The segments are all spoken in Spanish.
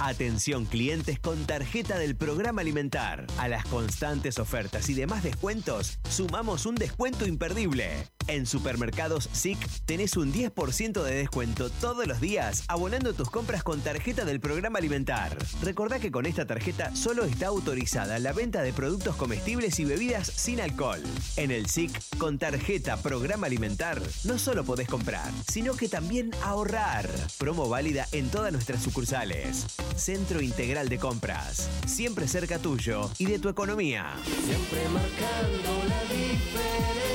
Atención clientes con tarjeta del programa alimentar. A las constantes ofertas y demás descuentos, sumamos un descuento imperdible. En supermercados SIC tenés un 10% de descuento todos los días abonando tus compras con tarjeta del programa alimentar. Recordá que con esta tarjeta solo está autorizada la venta de productos comestibles y bebidas sin alcohol. En el SIC, con tarjeta programa alimentar, no solo podés comprar, sino que también ahorrar. Promo válida en todas nuestras sucursales. Centro Integral de Compras. Siempre cerca tuyo y de tu economía. Siempre marcando la diferencia.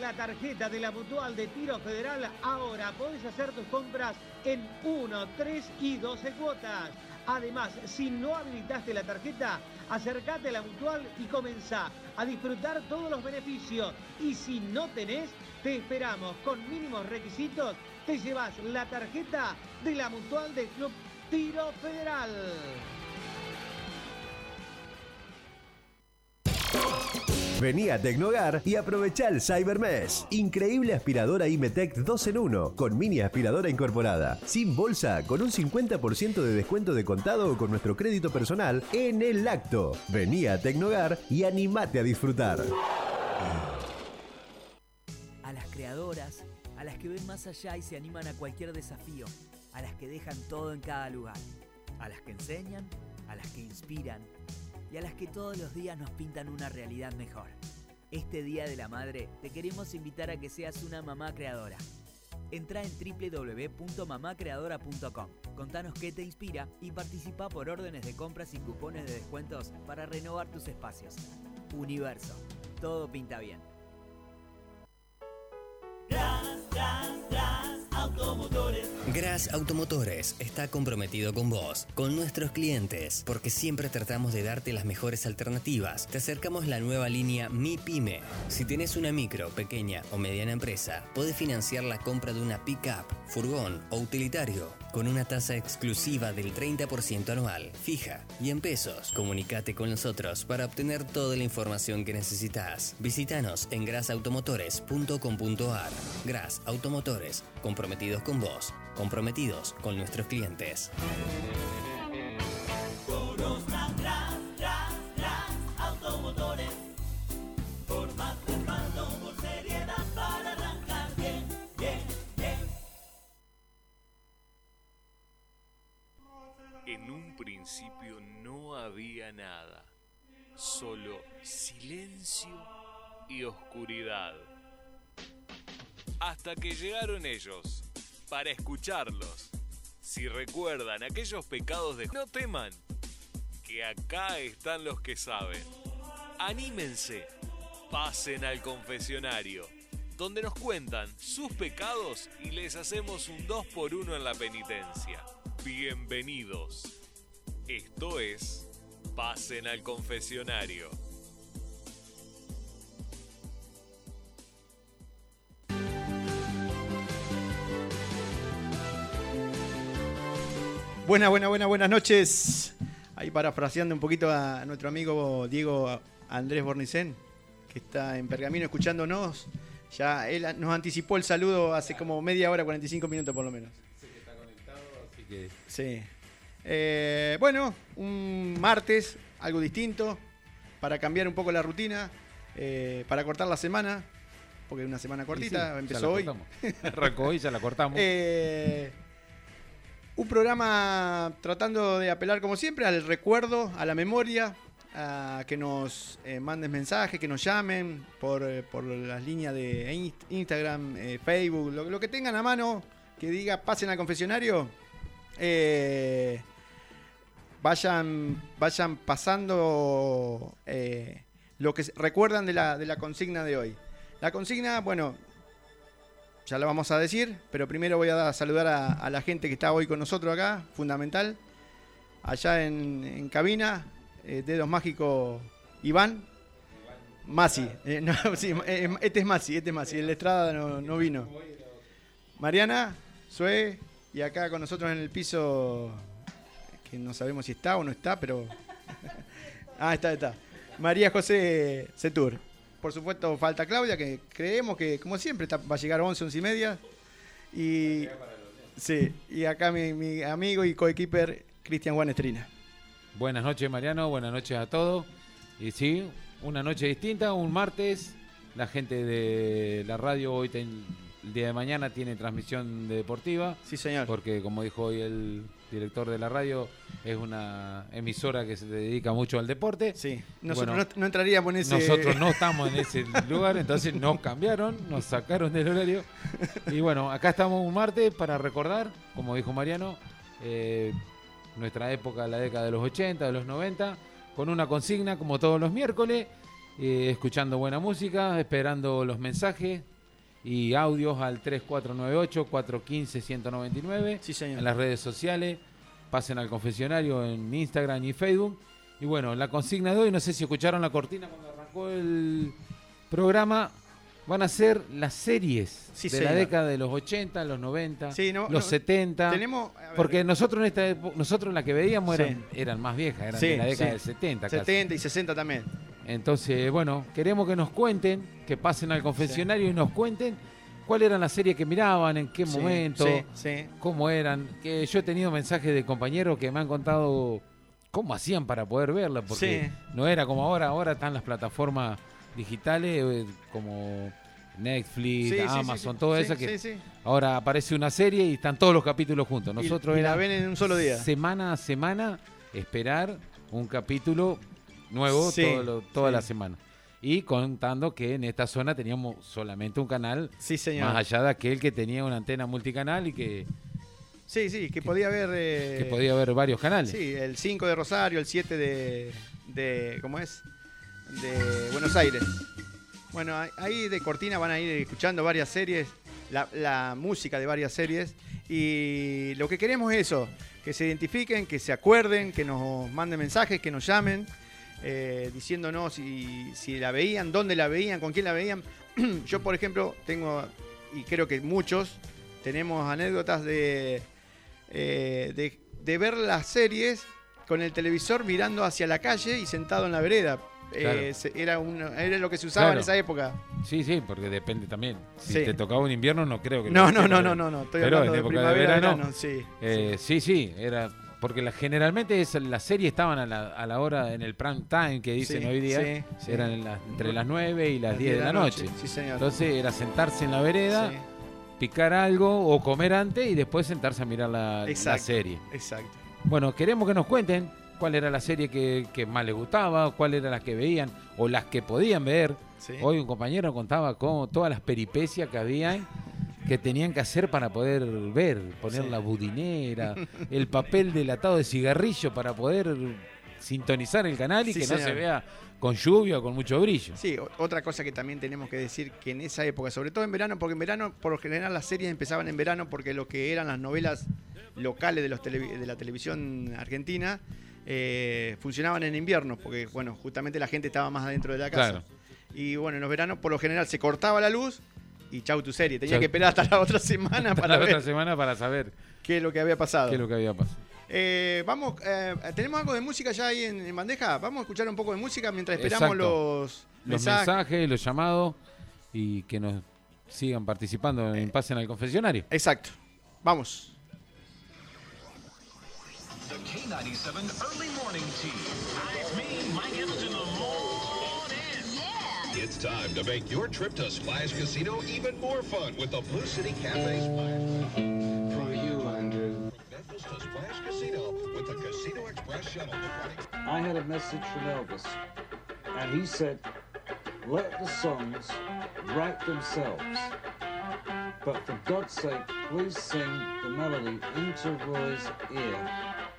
La tarjeta de la Mutual de Tiro Federal, ahora podés hacer tus compras en 1, 3 y 12 cuotas. Además, si no habilitaste la tarjeta, acércate a la Mutual y comenzá a disfrutar todos los beneficios. Y si no tenés, te esperamos con mínimos requisitos. Te llevas la tarjeta de la Mutual del Club Tiro Federal. Vení a Tecnogar y aprovechá el Cybermes. Increíble aspiradora Imetec 2 en 1 con mini aspiradora incorporada. Sin bolsa, con un 50% de descuento de contado o con nuestro crédito personal en el acto. Vení a Tecnogar y animate a disfrutar. A las creadoras, a las que ven más allá y se animan a cualquier desafío, a las que dejan todo en cada lugar, a las que enseñan, a las que inspiran y a las que todos los días nos pintan una realidad mejor. Este Día de la Madre te queremos invitar a que seas una mamá creadora. Entra en www.mamacreadora.com, contanos qué te inspira y participa por órdenes de compras y cupones de descuentos para renovar tus espacios. Universo, todo pinta bien. Gras Automotores está comprometido con vos, con nuestros clientes, porque siempre tratamos de darte las mejores alternativas. Te acercamos la nueva línea Mi Pyme. Si tenés una micro, pequeña o mediana empresa, podés financiar la compra de una pickup, furgón o utilitario con una tasa exclusiva del 30% anual, fija y en pesos. Comunicate con nosotros para obtener toda la información que necesitas. Visítanos en grasautomotores.com.ar. Gras Automotores, comprometidos con vos, comprometidos con nuestros clientes. Principio no había nada, solo silencio y oscuridad. Hasta que llegaron ellos, para escucharlos. Si recuerdan aquellos pecados de... No teman, que acá están los que saben. Anímense, pasen al confesionario, donde nos cuentan sus pecados y les hacemos un 2 por 1 en la penitencia. Bienvenidos. Esto es Pasen al confesionario. Buenas, buenas, buenas, buenas noches. Ahí parafraseando un poquito a nuestro amigo Diego Andrés Bornicén, que está en Pergamino escuchándonos. Ya él nos anticipó el saludo hace como media hora, 45 minutos por lo menos. Sí. Eh, bueno, un martes, algo distinto, para cambiar un poco la rutina, eh, para cortar la semana, porque es una semana cortita, sí, empezó hoy. Arrancó hoy, ya la cortamos. Eh, un programa tratando de apelar, como siempre, al recuerdo, a la memoria, a que nos eh, manden mensajes, que nos llamen por, eh, por las líneas de Inst- Instagram, eh, Facebook, lo, lo que tengan a mano, que diga pasen al confesionario. Eh, vayan, vayan pasando eh, lo que recuerdan de la, de la consigna de hoy. La consigna, bueno, ya lo vamos a decir, pero primero voy a dar- saludar a, la gente que está hoy con nosotros acá, fundamental. Allá en, cabina, eh, Dedos Mágicos, Iván. Masi, este es Masi, este es Masi, el Estrada no, no vino. Mariana, Sue, y acá con nosotros en el piso, que no sabemos si está o no está, pero Ah, está, está. María José Setur. Por supuesto, falta Claudia, que creemos que, como siempre, está- va a llegar a 11, 11 y media. Y, sí, y acá mi, mi amigo y coequiper Cristian Juan Estrina. Buenas noches, Mariano. Buenas noches a todos. Y sí, una noche distinta, un martes. La gente de la radio hoy, ten- el día de mañana, tiene transmisión de deportiva. Sí, señor. Porque, como dijo hoy el director de la radio, es una emisora que se dedica mucho al deporte. Sí, nosotros Bueno, no, no entraríamos en ese... Nosotros no estamos en ese lugar, entonces nos cambiaron, nos sacaron del horario. Y bueno, acá estamos un martes para recordar, como dijo Mariano, eh, nuestra época, la década de los 80, de los 90, con una consigna como todos los miércoles, eh, escuchando buena música, esperando los mensajes y audios al 3498-415-199 Sí, señor. en las redes sociales. Pasen al confesionario en Instagram y Facebook. Y bueno, la consigna de hoy, no sé si escucharon la cortina cuando arrancó el programa, van a ser las series Sí, de la década de los 80, los 90, Sí, no, los no, 70. Tenemos... a ver, Porque nosotros en esta época, nosotros la que veíamos Sí. eran, eran más viejas, eran de la década del 70 casi. 70 y 60 también. Entonces, bueno, queremos que nos cuenten, que pasen al confesionario y nos cuenten cuál eran las series que miraban, en qué momento, cómo eran. Que yo he tenido mensajes de compañeros que me han contado cómo hacían para poder verla, porque no era como ahora, ahora están las plataformas digitales eh, como Netflix, Sí, sí, sí, Amazon, sí. Sí, esas que ahora aparece una serie y están todos los capítulos juntos. Nosotros y era la ven en un solo día. semana a semana esperar un capítulo nuevo todo lo- toda la semana. Y contando que en esta zona teníamos solamente un canal, señor. más allá de aquel que tenía una antena multicanal y que, Sí, sí, que podía haber... eh, que podía haber varios canales. Sí, el 5 de Rosario, el 7 de, de. ¿Cómo es? De Buenos Aires. Bueno, ahí- de Cortina van a ir escuchando varias series, la, música de varias series. Y lo que queremos es eso: que se identifiquen, que se acuerden, que nos manden mensajes, que nos llamen, eh, diciéndonos si, si la veían, dónde la veían, con quién la veían. Yo, por ejemplo, tengo, y creo que muchos, tenemos anécdotas de, eh, de, de ver las series con el televisor mirando hacia la calle y sentado en la vereda. Eh, se- era, un- era lo que se usaba en esa época. Sí, sí, porque depende también. Si Sí. te tocaba un invierno, no creo que... No, no, no, no, no, no. Estoy pero hablando en de época de primavera, verano, verano, sí. Eh, sí, sí, era... Porque la, generalmente es, las series estaban a la, a la hora, en el prime time que dicen Sí, hoy día, sí, sí. eran las- entre las 9 y las 10 de la noche. Sí, señor. Entonces era sentarse en la vereda, picar algo o comer antes y después sentarse a mirar la, la Exacto. serie. exacto. Bueno, queremos que nos cuenten cuál era la serie que, que más les gustaba, cuál era las que veían o las que podían ver. Sí. Hoy un compañero contaba cómo todas las peripecias que habían que tenían que hacer para poder ver, poner Sí. la budinera, el papel delatado de cigarrillo para poder sintonizar el canal y Sí, que no se vea con lluvia o con mucho brillo. Sí, otra cosa que también tenemos que decir que en esa época, sobre todo en verano, porque en verano, por lo general las series empezaban en verano porque lo que eran las novelas locales de, los televi- de la televisión argentina eh, funcionaban en invierno, porque bueno, justamente la gente estaba más adentro de la casa. Claro. Y bueno, en los veranos por lo general se cortaba la luz y chau tu serie. Tenía Chau. que esperar hasta la otra semana Para la otra semana para saber qué es lo que había pasado. qué es lo que había pasado. Eh, vamos, eh, tenemos algo de música ya ahí en, en bandeja. Vamos a escuchar un poco de música mientras esperamos Exacto. los, Los mensajes, los llamados y que nos sigan participando en Pasen al Confesionario. Exacto. Vamos. The K97 Early Morning Tea. Hi, it's me, Mike Evans in the morning. Yeah. It's time to make your trip to Splash Casino even more fun with the Blue City Cafe Splash. For you, Andrew. Memphis to Splash Casino with the Casino Express shuttle I had a message from Elvis, and he said, let the songs write themselves. But for God's sake, please sing the melody into Roy's ear.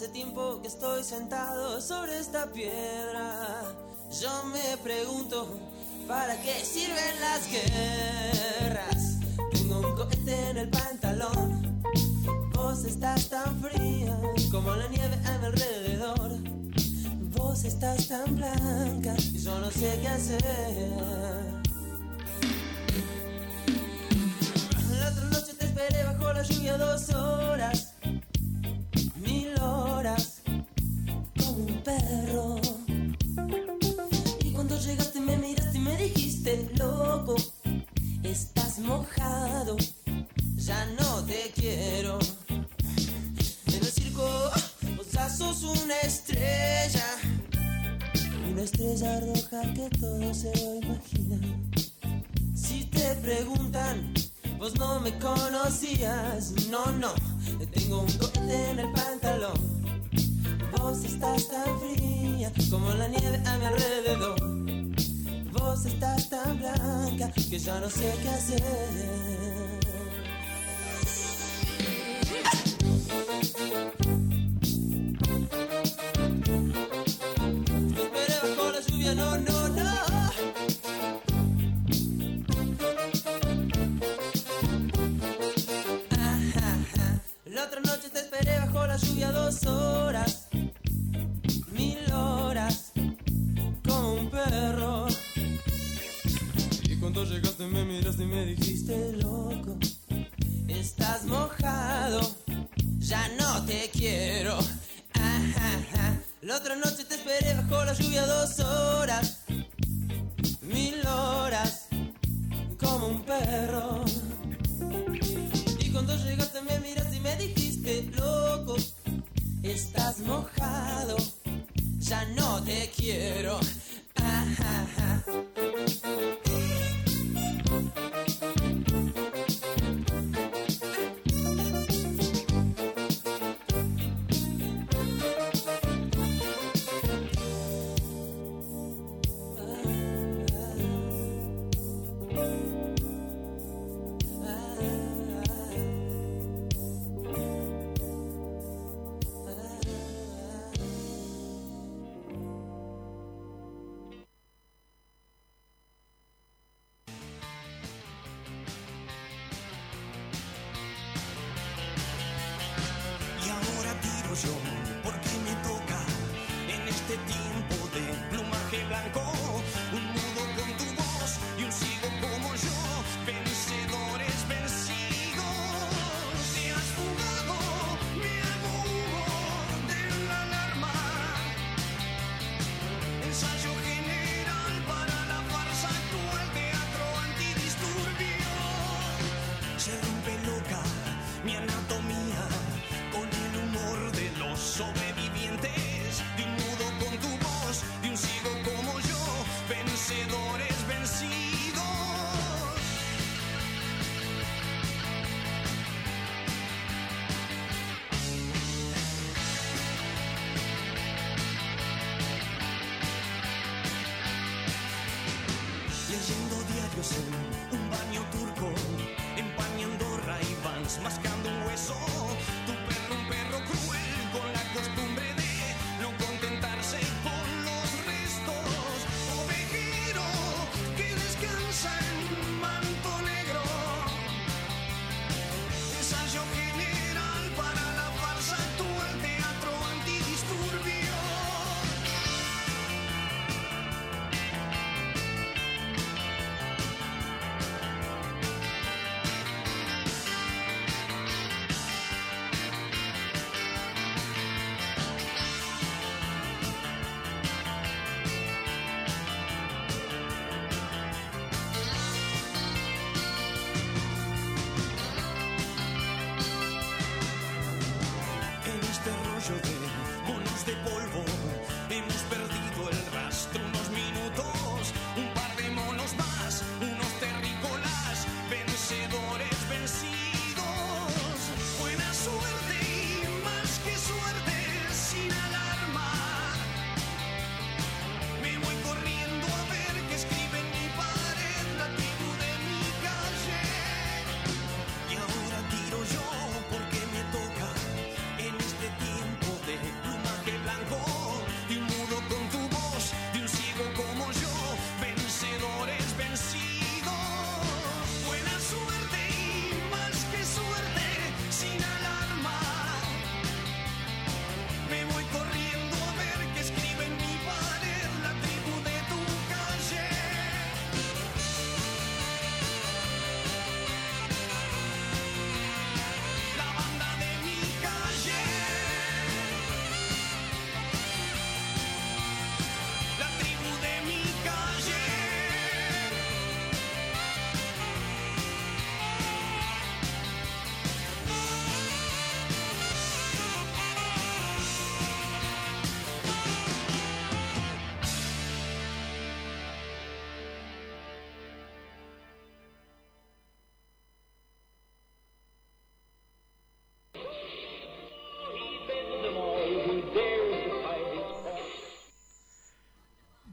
Hace tiempo que estoy sentado sobre esta piedra. Yo me pregunto, ¿para qué sirven las guerras?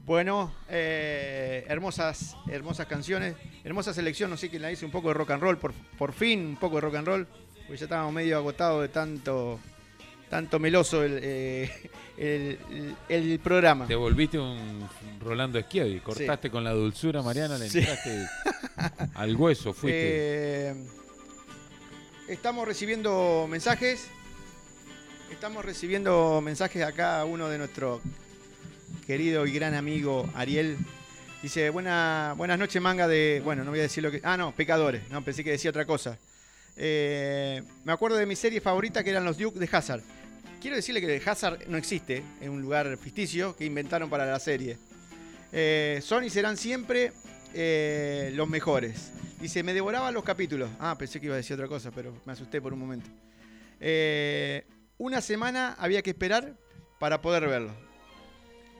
Bueno, eh, hermosas, hermosas canciones, hermosa selección, no sé quién la hizo, un poco de rock and roll, por, por fin, un poco de rock and roll, porque ya estábamos medio agotados de tanto, tanto meloso el, eh, el, el- el programa. Te volviste un Rolando Schiavi, cortaste con la dulzura, Mariana, le Sí. entraste al hueso, fuiste. Eh, estamos recibiendo mensajes. Estamos recibiendo mensajes acá. Uno de nuestro querido y gran amigo Ariel dice: Buena, Buenas noches, manga de. Bueno, no voy a decir lo que. Ah, no, pecadores. No, pensé que decía otra cosa. Eh, me acuerdo de mi serie favorita que eran los Duke de Hazard. Quiero decirle que Hazard no existe, es un lugar ficticio que inventaron para la serie. Eh, son y serán siempre eh, los mejores. Dice, me devoraba los capítulos. Ah, pensé que iba a decir otra cosa, pero me asusté por un momento. Eh, una semana había que esperar para poder verlo.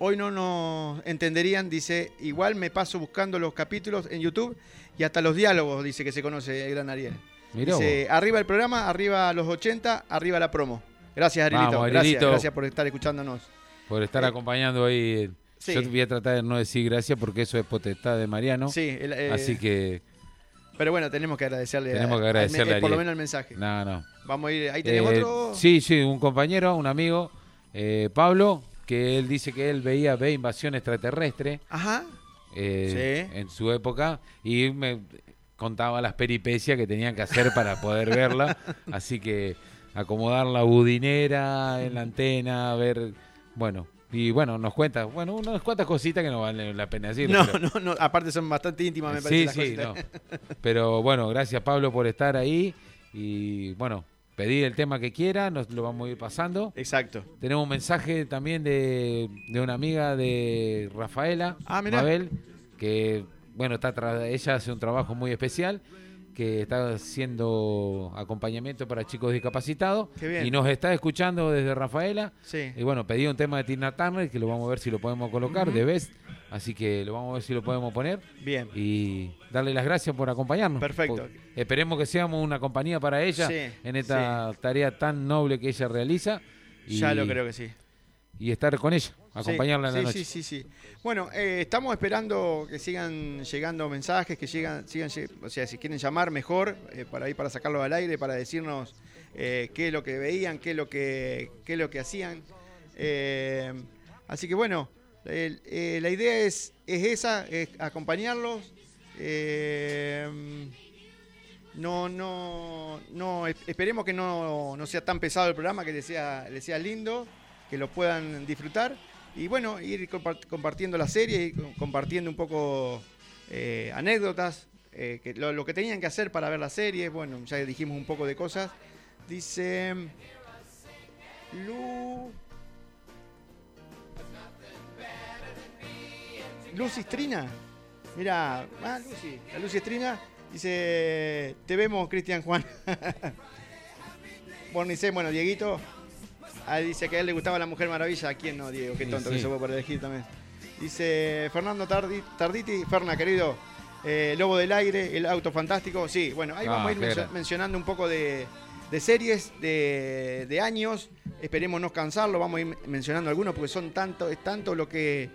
Hoy no nos entenderían, dice, igual me paso buscando los capítulos en YouTube y hasta los diálogos, dice que se conoce el gran Ariel. Mirá dice, arriba el programa, arriba los 80, arriba la promo. Gracias, Arielito. Vamos, gracias, Arielito. gracias por estar escuchándonos. Por estar acompañando ahí. eh, sí. Yo voy a tratar de no decir gracias porque eso es potestad de Mariano. Sí, el, eh, Así que Pero bueno, tenemos que agradecerle. tenemos que al- agradecerle eh, a Por lo menos el mensaje. No, no. Vamos a ir. Ahí tenemos Eh, otro. Sí, sí, un compañero, un amigo, eh, Pablo, que él dice que él veía ve invasión extraterrestre. Ajá. eh, en su época y me contaba las peripecias que tenían que hacer para poder verla. Así que acomodar la budinera en la antena, ver, bueno, y bueno, nos cuenta, bueno, unas cuantas cositas que no valen la pena decir. No, no, no. Aparte son bastante íntimas, me parece. Sí, las sí, no. Pero bueno, gracias Pablo por estar ahí y bueno, pedir el tema que quiera, nos lo vamos a ir pasando. Exacto. Tenemos un mensaje también de, de una amiga de Rafaela, Ah. Mabel, que bueno, está ella hace un trabajo muy especial que está haciendo acompañamiento para chicos discapacitados Qué bien. y nos está escuchando desde Rafaela. Sí. Y bueno, pedí un tema de Tina Turner que lo vamos a ver si lo podemos colocar, de Best, así que lo vamos a ver si lo podemos poner. Bien. Y darle las gracias por acompañarnos. Perfecto. Por- esperemos que seamos una compañía para ella Sí, en esta tarea tan noble que ella realiza. Ya lo creo que sí. Y estar con ella, acompañarla sí, en la sí, noche. Sí, sí, sí. Bueno, eh, estamos esperando que sigan llegando mensajes, que llegan, sigan, lle- o sea, si quieren llamar mejor, eh, para ir para sacarlo al aire, para decirnos eh, qué es lo que veían, qué es lo que, qué es lo que hacían. Eh, así que bueno, el- la idea es, es esa, es acompañarlos. Eh, no, no, no, es- esperemos que no, no sea tan pesado el programa, que les sea, les sea lindo, que lo puedan disfrutar. Y bueno, ir compart- compartiendo la serie, ir co- compartiendo un poco eh, anécdotas, eh, lo que tenían que hacer para ver la serie. Bueno, ya dijimos un poco de cosas. Dice Lu. Lucy Strina. Mira, ah, Lucy, la Lucy Strina dice, te vemos, Cristian Juan. Bornicé, bueno, Dieguito. Ah, dice que a él le gustaba la Mujer Maravilla. ¿A quién no, Diego? Qué Sí, tonto sí. que se fue por elegir también. Dice Fernando Tardi- Tarditi, Ferna, querido. eh, Lobo del Aire, El Auto Fantástico. Sí, bueno, ahí Ah, vamos a ir mencionando un poco de, de series, de, de años. Esperemos no cansarlo, vamos a ir mencionando algunos porque son tanto, es tanto lo que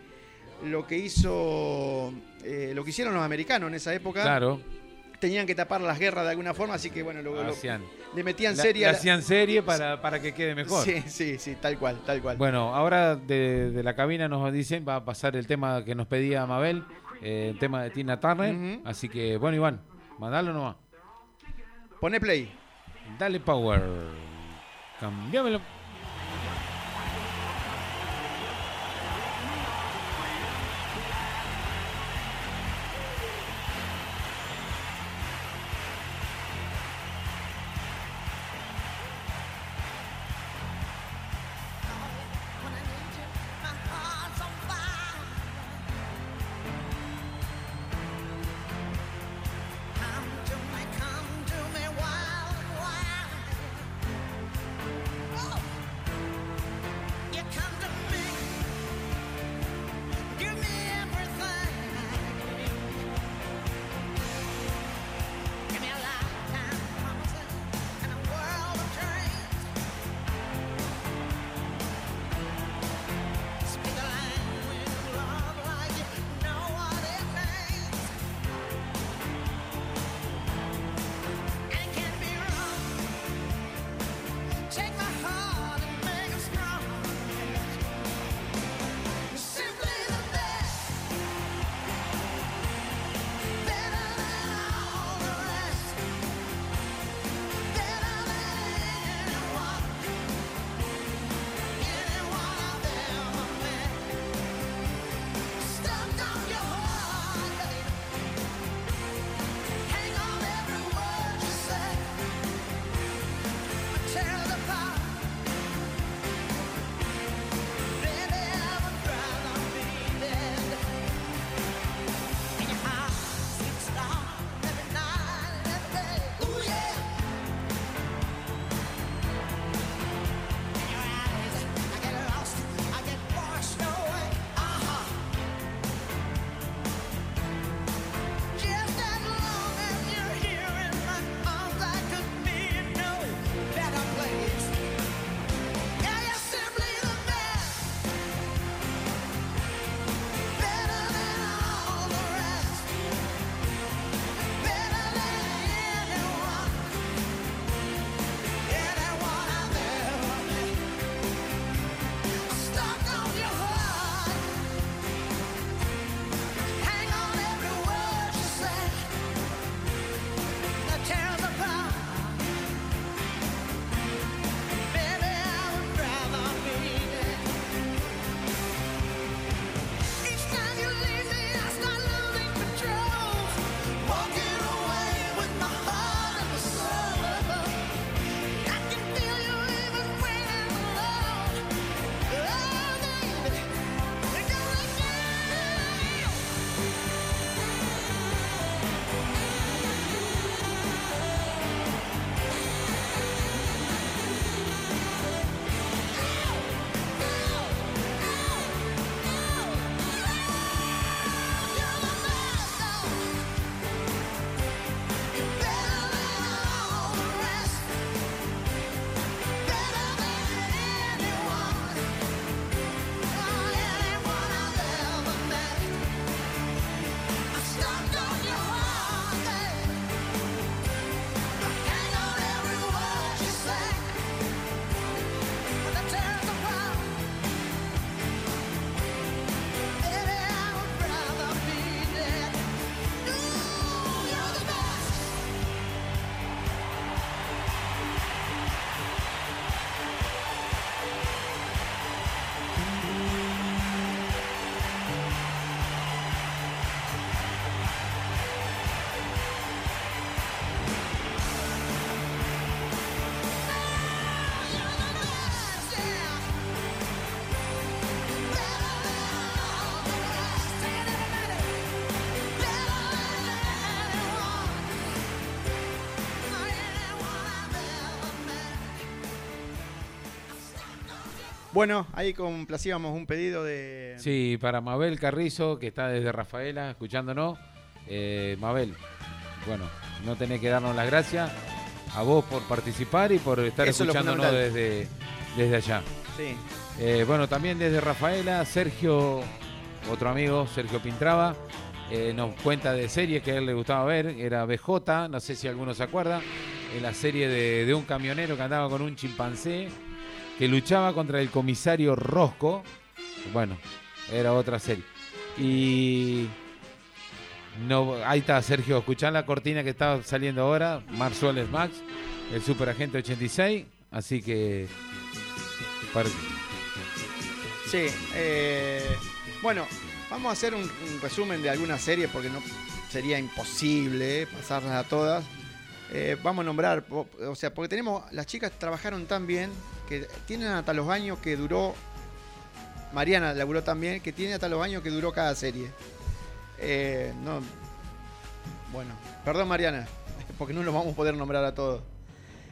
lo que hizo eh, lo que hicieron los americanos en esa época. Claro. Tenían que tapar las guerras de alguna forma, así que bueno, lo, lo- Hacían. le metían serie. le hacían serie para, para que quede mejor. Sí, sí, sí, tal cual, tal cual. Bueno, ahora de, de la cabina nos dicen, va a pasar el tema que nos pedía Mabel, eh, el tema de Tina Turner. Así que, bueno, Iván, mandalo nomás. Pone play. Dale power. Cambiámelo. Bueno, ahí complacíamos un pedido de. Sí, para Mabel Carrizo, que está desde Rafaela, escuchándonos. Eh, Mabel, bueno, no tenés que darnos las gracias a vos por participar y por estar Eso escuchándonos desde, desde allá. Sí. Eh, bueno, también desde Rafaela, Sergio, otro amigo, Sergio Pintraba, eh, nos cuenta de series que a él le gustaba ver. Era BJ, no sé si alguno se acuerda, en la serie de, de un camionero que andaba con un chimpancé que luchaba contra el comisario Rosco. Bueno, era otra serie. Y no, ahí está Sergio, escuchá la cortina que está saliendo ahora, Mar Suárez Max, el superagente 86, así que Sí, eh, bueno, vamos a hacer un, un resumen de algunas series porque no sería imposible pasarlas a todas. Eh, vamos a nombrar, o sea, porque tenemos, las chicas trabajaron tan bien que tienen hasta los años que duró, Mariana laburó también, que tiene hasta los años que duró cada serie. Eh, no, bueno, perdón Mariana, porque no los vamos a poder nombrar a todos.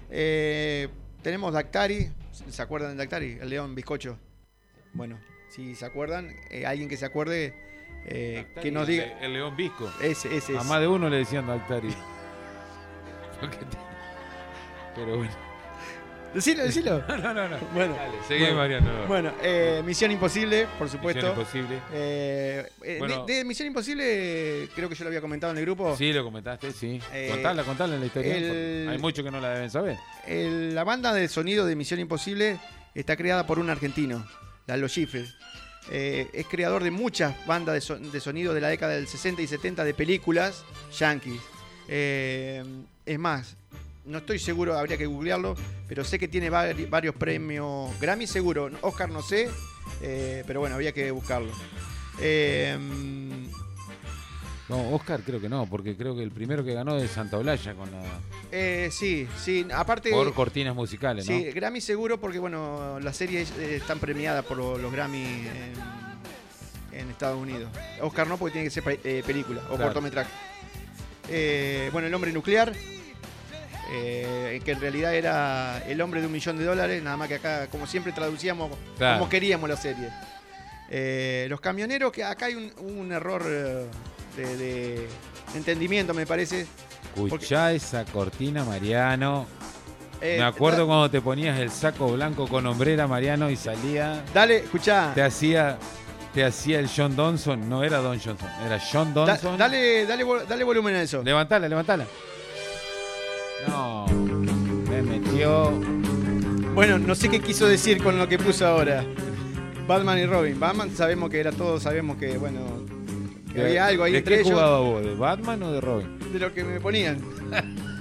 Eh, tenemos Dactari, ¿se acuerdan de Dactari? El león bizcocho. Bueno, si se acuerdan, alguien que se acuerde, que nos diga. El, el León Visco. Ese, ese A es. más de uno le decían Dactari. Porque te- Pero bueno. Decilo, decilo. No, no, no. no. Bueno, Dale, seguí, bueno, Mariano. Bueno, eh, Misión Imposible, por supuesto. Misión Imposible. Eh, eh, Bueno. de, de Misión Imposible, creo que yo lo había comentado en el grupo. Sí, lo comentaste, sí. Eh, contala, contala la historia. el- Hay muchos que no la deben saber. El- la banda de sonido de Misión Imposible está creada por un argentino, Lalo Schiffer. Eh, es creador de muchas bandas de, so- de sonido de la década del 60 y 70 de películas yankees. Es más, no estoy seguro, habría que googlearlo, pero sé que tiene vari- varios premios Grammy seguro, Oscar no sé, eh, pero bueno, habría que buscarlo. Eh, No, Oscar creo que no, porque creo que el primero que ganó es Santa Olalla con la, eh, sí, sí, aparte... por cortinas musicales, ¿no? Sí, Grammy seguro porque bueno, las series eh, están premiadas por lo- los Grammy en, en Estados Unidos. Oscar no porque tiene que ser eh, película o Claro. cortometraje. Eh, bueno, El hombre nuclear, eh, que en realidad era El hombre de un millón de dólares, nada más que acá, como siempre, traducíamos Claro. como queríamos la serie. Eh, los camioneros, que acá hay un, un error eh, de, de entendimiento, me parece. Escuchá esa cortina, Mariano. Eh, Me acuerdo da- cuando te ponías el saco blanco con hombrera, Mariano, y salía. Dale, escuchá. Te hacía. Te hacía el John Donson. No era Don Johnson, era John Da- Donson. dale, dale, dale volumen a eso. Levantala, levantala. No. Me metió. Bueno, no sé qué quiso decir con lo que puso ahora. Batman y Robin. Batman sabemos que era todos, sabemos que, bueno, que ¿De- había algo ahí ¿De entre qué ellos. jugaba vos? ¿De Batman o de Robin? De lo que me ponían.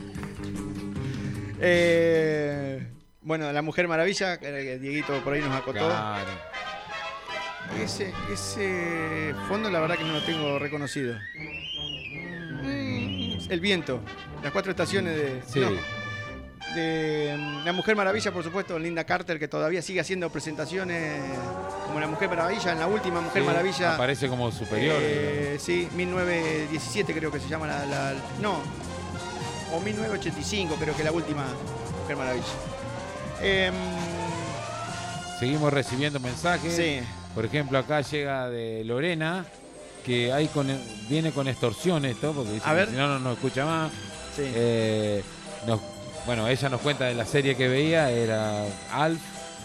Eh, bueno, la Mujer Maravilla, que Dieguito por ahí nos acotó. Claro. Ese, ese fondo la verdad que no lo tengo reconocido. El viento, las cuatro estaciones de... Sí. no, de mm, La Mujer Maravilla, por supuesto, Linda Carter, que todavía sigue haciendo presentaciones como La Mujer Maravilla, en la última Mujer Sí, Maravilla. Aparece como superior. Eh, sí, 1917 creo que se llama la, la- No, o 1985 creo que la última Mujer Maravilla. Em, Seguimos recibiendo mensajes. Sí. Por ejemplo, acá llega de Lorena, que hay con, viene con extorsión esto, porque dice A que ver. si no, no nos escucha más. Sí. Eh, nos- bueno, ella nos cuenta de la serie que veía, era Alf.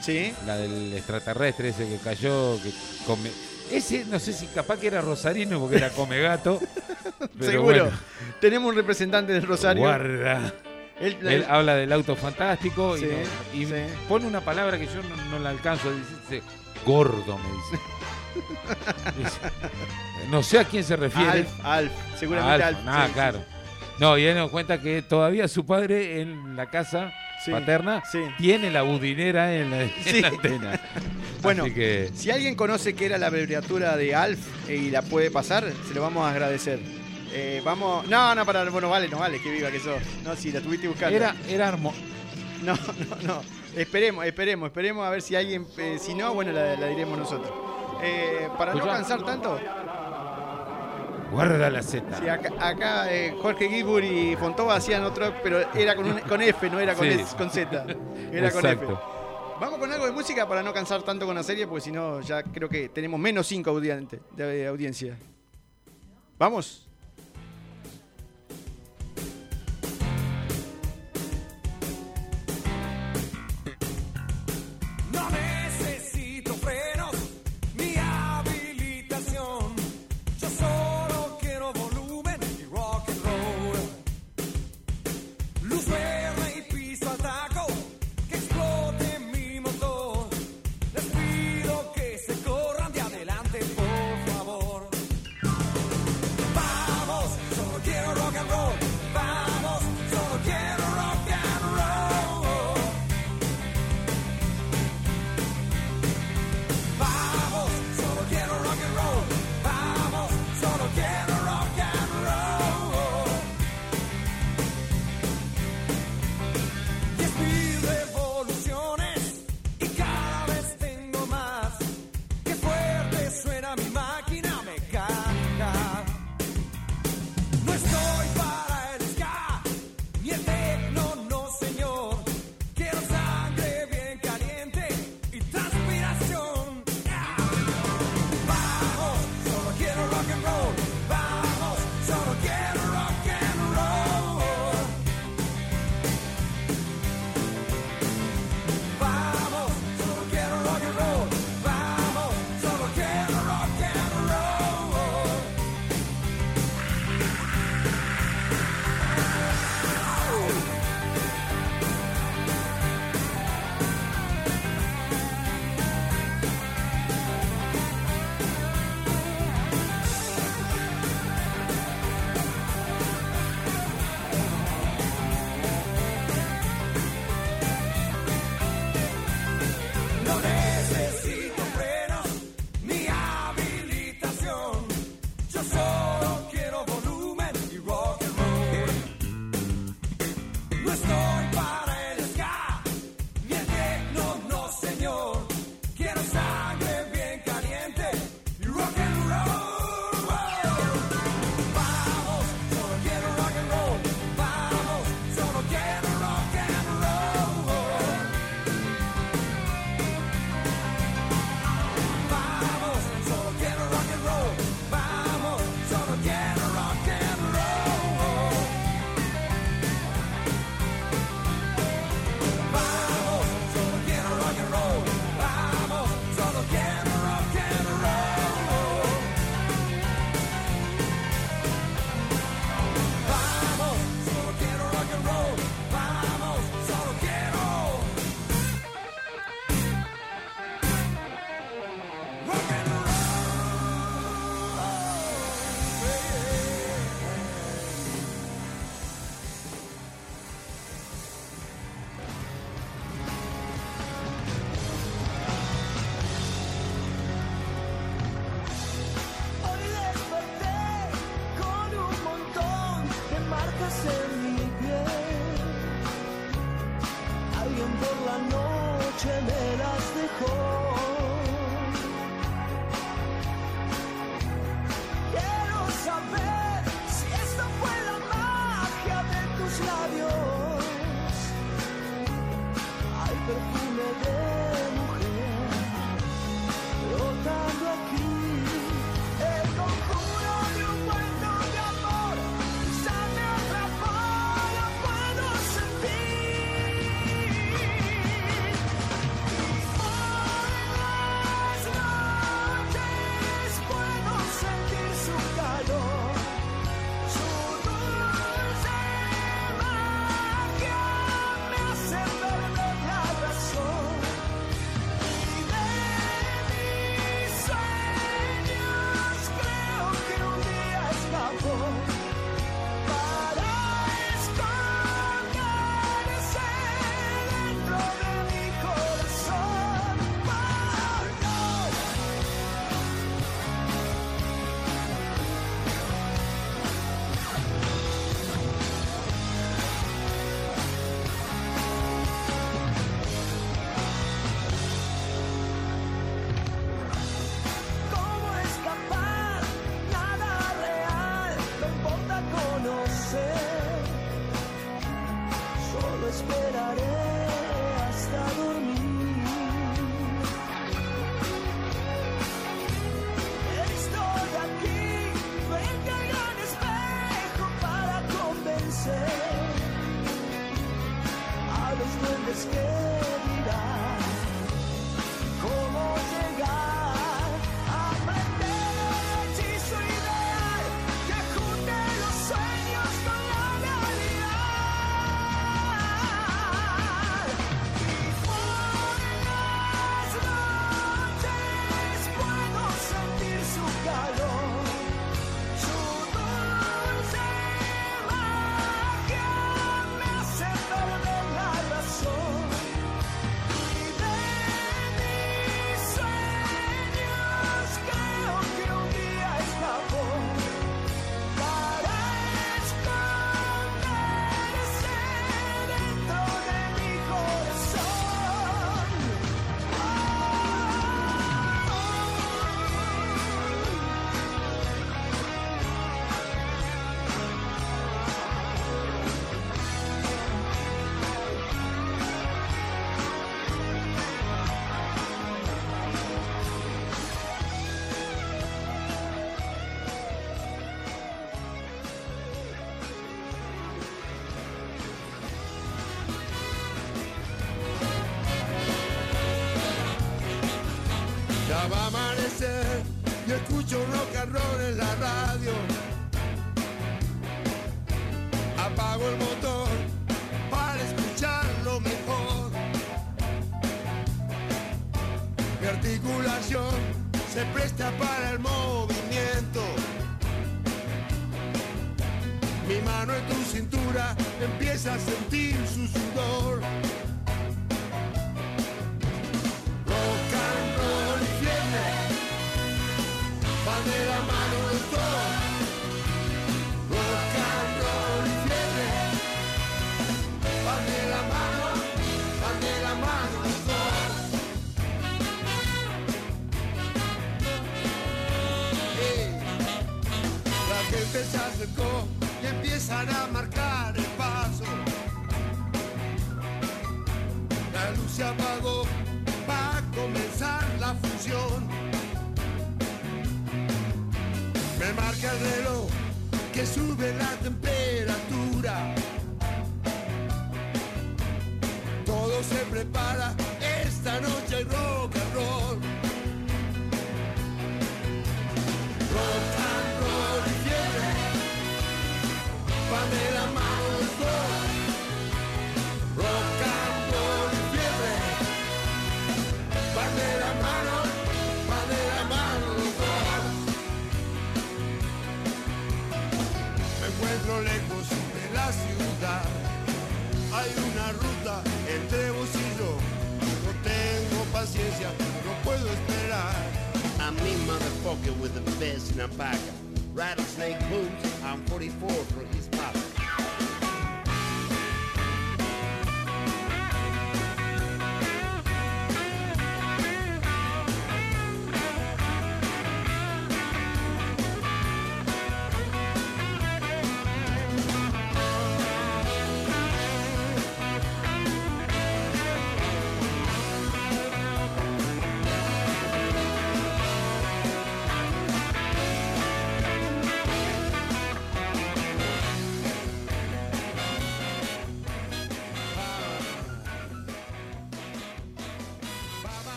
Sí. La del extraterrestre ese que cayó, que come... Ese, no sé si capaz que era Rosarino porque era come gato. seguro. bueno. Tenemos un representante del Rosario. Guarda. Él- Él, él- habla del auto fantástico y no- y, sí. pone una palabra que yo no, no la alcanzo. Dice, gordo, me dice. Dice, No sé a quién se refiere. Alf, Alf, seguramente Alf, Alf. sí, claro. No, y él nos cuenta que todavía su padre en la casa Sí, paterna sí. tiene la budinera en la, en Sí. la antena. Bueno, que Si alguien conoce qué era la abreviatura de Alf y la puede pasar, se lo vamos a agradecer. Eh, vamos. No, no, para. Bueno, vale, no vale, que viva que sos. No, si la tuviste buscando. era, era hermo- No, no, no. Esperemos, esperemos, esperemos a ver si alguien. eh, si no, bueno, la, la diremos nosotros. Eh, para no cansar tanto, Guarda la Z. sí, acá, acá, eh, Jorge Gilbert y Fontova hacían otro, pero era con, un- con F, no era con, Sí. S- con Z. Era con F. Vamos con algo de música para no cansar tanto con la serie, porque si no, ya creo que tenemos menos 5 audiente- de audiencia. Vamos.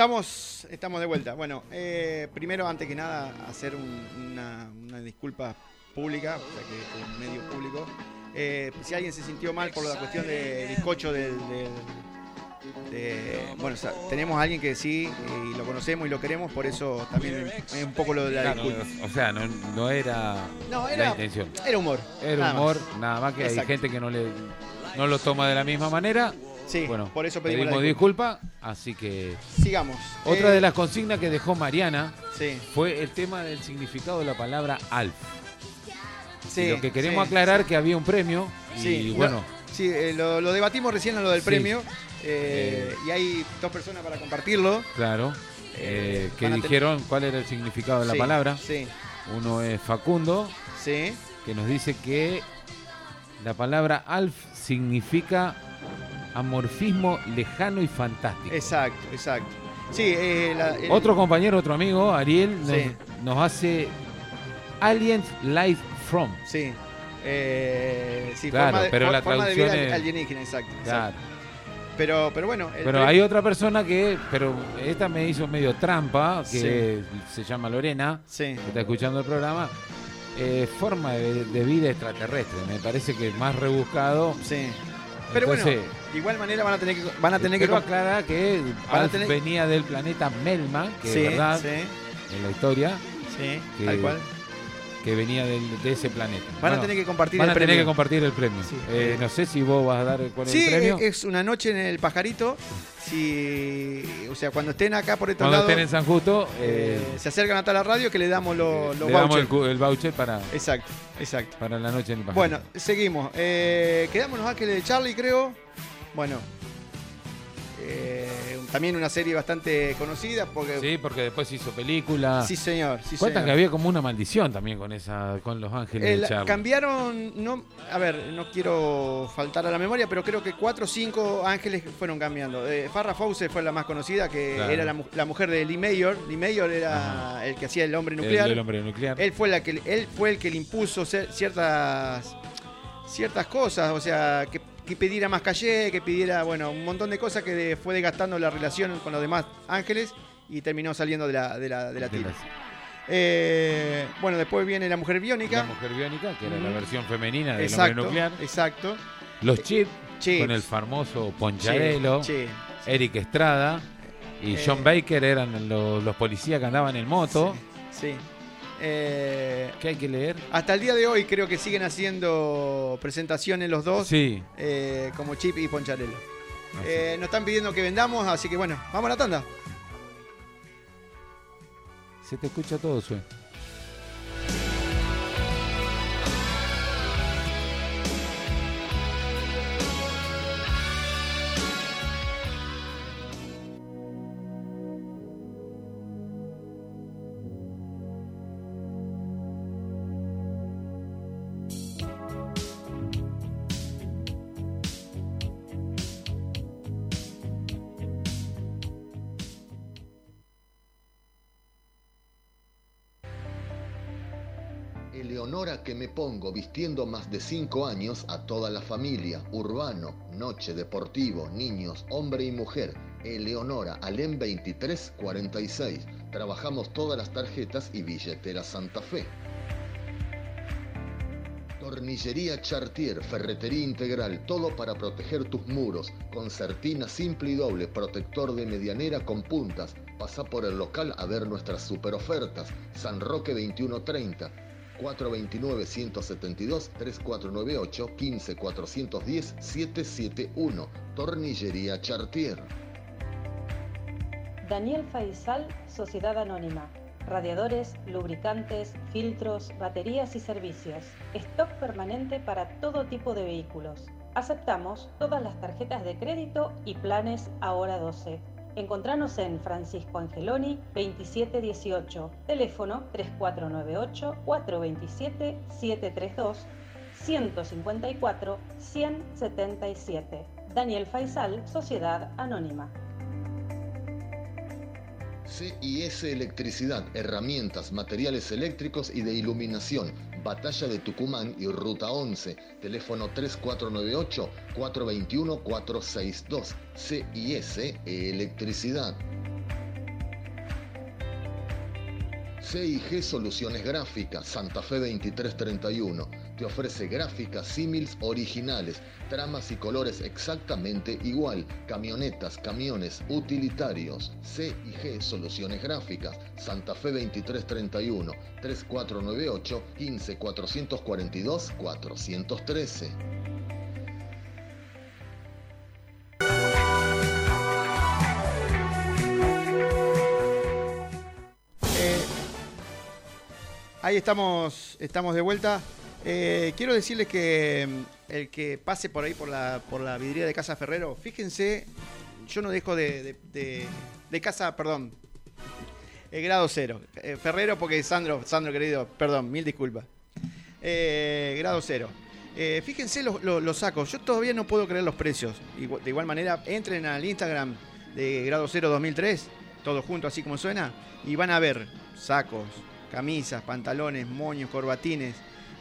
Estamos, estamos de vuelta. Bueno, eh, primero, antes que nada, hacer un- una, una disculpa pública, o sea que un medio público. Eh, si alguien se sintió mal por la cuestión del bizcocho del. del- de- bueno, o sea, tenemos a alguien que sí y lo conocemos y lo queremos, por eso también es un poco lo de la Claro, disculpa. o sea, no, no era No, la intención. era humor, Era nada humor, más. nada más que Exacto. hay gente que no le no lo toma de la misma manera. Sí, bueno, por eso pedimos la disculpa, así que Sigamos. otra Eh, de las consignas que dejó Mariana Sí. fue el tema del significado de la palabra alf. Sí, Y lo que queremos sí, aclarar que había un premio y bueno, sí, eh, lo, lo debatimos recién en lo del premio eh, y hay dos personas para compartirlo. claro, eh, que dijeron cuál era el significado de la palabra. sí. Uno es Facundo, Sí. que nos dice que la palabra alf significa amorfismo lejano y fantástico. Exacto, exacto. Sí, eh, la- el- Otro compañero, otro amigo, Ariel, nos, Sí. nos hace Aliens Life From. Sí. Eh, sí, Claro, forma de, pero la forma de traducción vida es- alienígena, exacto. exacto. Claro. Pero, pero bueno. el Pero hay otra persona que, pero esta me hizo medio trampa, que se llama Lorena, Sí. que está escuchando el programa. eh, forma de, de vida extraterrestre, me parece que es más rebuscado. Sí. Pero Entonces, bueno, de igual manera van a tener que van a tener que aclarar que tener- venía del planeta Melma, que Sí, es verdad, sí. en la historia. Sí, que, tal cual. Que venía del- de ese planeta. Van a tener que compartir van el a tener premio. que compartir el premio. Eh, no sé si vos vas a dar cuál es Sí, el premio. es una noche en el pajarito. Si, o sea, cuando estén acá por estos Cuando lados, estén en San Justo, eh, eh, se acercan hasta la radio que le damos los, los le damos el, el voucher para, Exacto, exacto. para la noche en el pajarito. Bueno, seguimos. Eh, quedamos los Ángeles de Charlie, creo. Bueno, eh, también una serie bastante conocida porque Sí, porque después hizo película. Sí, señor, sí, Cuentan que había como una maldición también con esa, con los ángeles El- de Charlie. cambiaron, no, a ver, no quiero faltar a la memoria, pero creo que cuatro o cinco ángeles fueron cambiando. Eh, Farrah Fawcett fue la más conocida, que Claro. era la, la mujer de Lee Mayor. Lee Mayor era el que hacía el hombre El- nuclear. el hombre nuclear. Él fue, la que, él fue el que le impuso ciertas, ciertas cosas, o sea, que que pidiera más calle, que pidiera, bueno, un montón de cosas que de- fue desgastando la relación con los demás ángeles y terminó saliendo de la, de la, de la tira. Eh, bueno, después viene la mujer biónica. La mujer biónica, que era la versión femenina del Exacto, hombre nuclear. Exacto. Los chips, Chips. con el famoso Poncharello, Chips, Eric Estrada y Eh. John Baker eran los, los policías que andaban en moto. Sí. Eh, ¿Qué hay que leer? Hasta el día de hoy creo que siguen haciendo presentaciones los dos. Sí. eh, como Chip y Poncharello. Eh, nos están pidiendo que vendamos, así que bueno, vamos a la tanda. Se te escucha todo, Sue. Eleonora que me pongo vistiendo más de 5 años a toda la familia, urbano, noche, deportivo, niños, hombre y mujer. Eleonora, Alem 2346. Trabajamos todas las tarjetas y billetera Santa Fe. Tornillería Chartier, ferretería integral, todo para proteger tus muros. Concertina simple y doble, protector de medianera con puntas. Pasa por el local a ver nuestras super ofertas. San Roque 2130. 429-172-3498-15-410-771. Tornillería Chartier. Daniel Faisal, Sociedad Anónima. Radiadores, lubricantes, filtros, baterías y servicios. Stock permanente para todo tipo de vehículos. Aceptamos todas las tarjetas de crédito y planes Ahora 12. Encontranos en Francisco Angeloni 2718, teléfono 3498-427-732, 154-177. Daniel Faisal, Sociedad Anónima. CIS Electricidad, herramientas, materiales eléctricos y de iluminación. Batalla de Tucumán y Ruta 11. Teléfono 3498-421-462. CIS Electricidad. CIG Soluciones Gráficas, Santa Fe 2331. Te ofrece gráficas símils originales, tramas y colores exactamente igual. Camionetas, camiones, utilitarios. CIG Soluciones Gráficas, Santa Fe 2331. 3498 15 442 413. Eh, ahí estamos, estamos de vuelta. Eh, quiero decirles que mm, el que pase por ahí por la, por la vidriera de Casa Ferrero, fíjense, yo no dejo de, de- Casa, perdón, el grado cero. Eh, Ferrero porque Sandro, Sandro querido, perdón, mil disculpas. Eh, grado cero. Eh, fíjense los, sacos, yo todavía no puedo creer los precios. De igual manera, entren al Instagram de grado cero 2003, todo junto así como suena, y van a ver sacos, camisas, pantalones, moños, corbatines.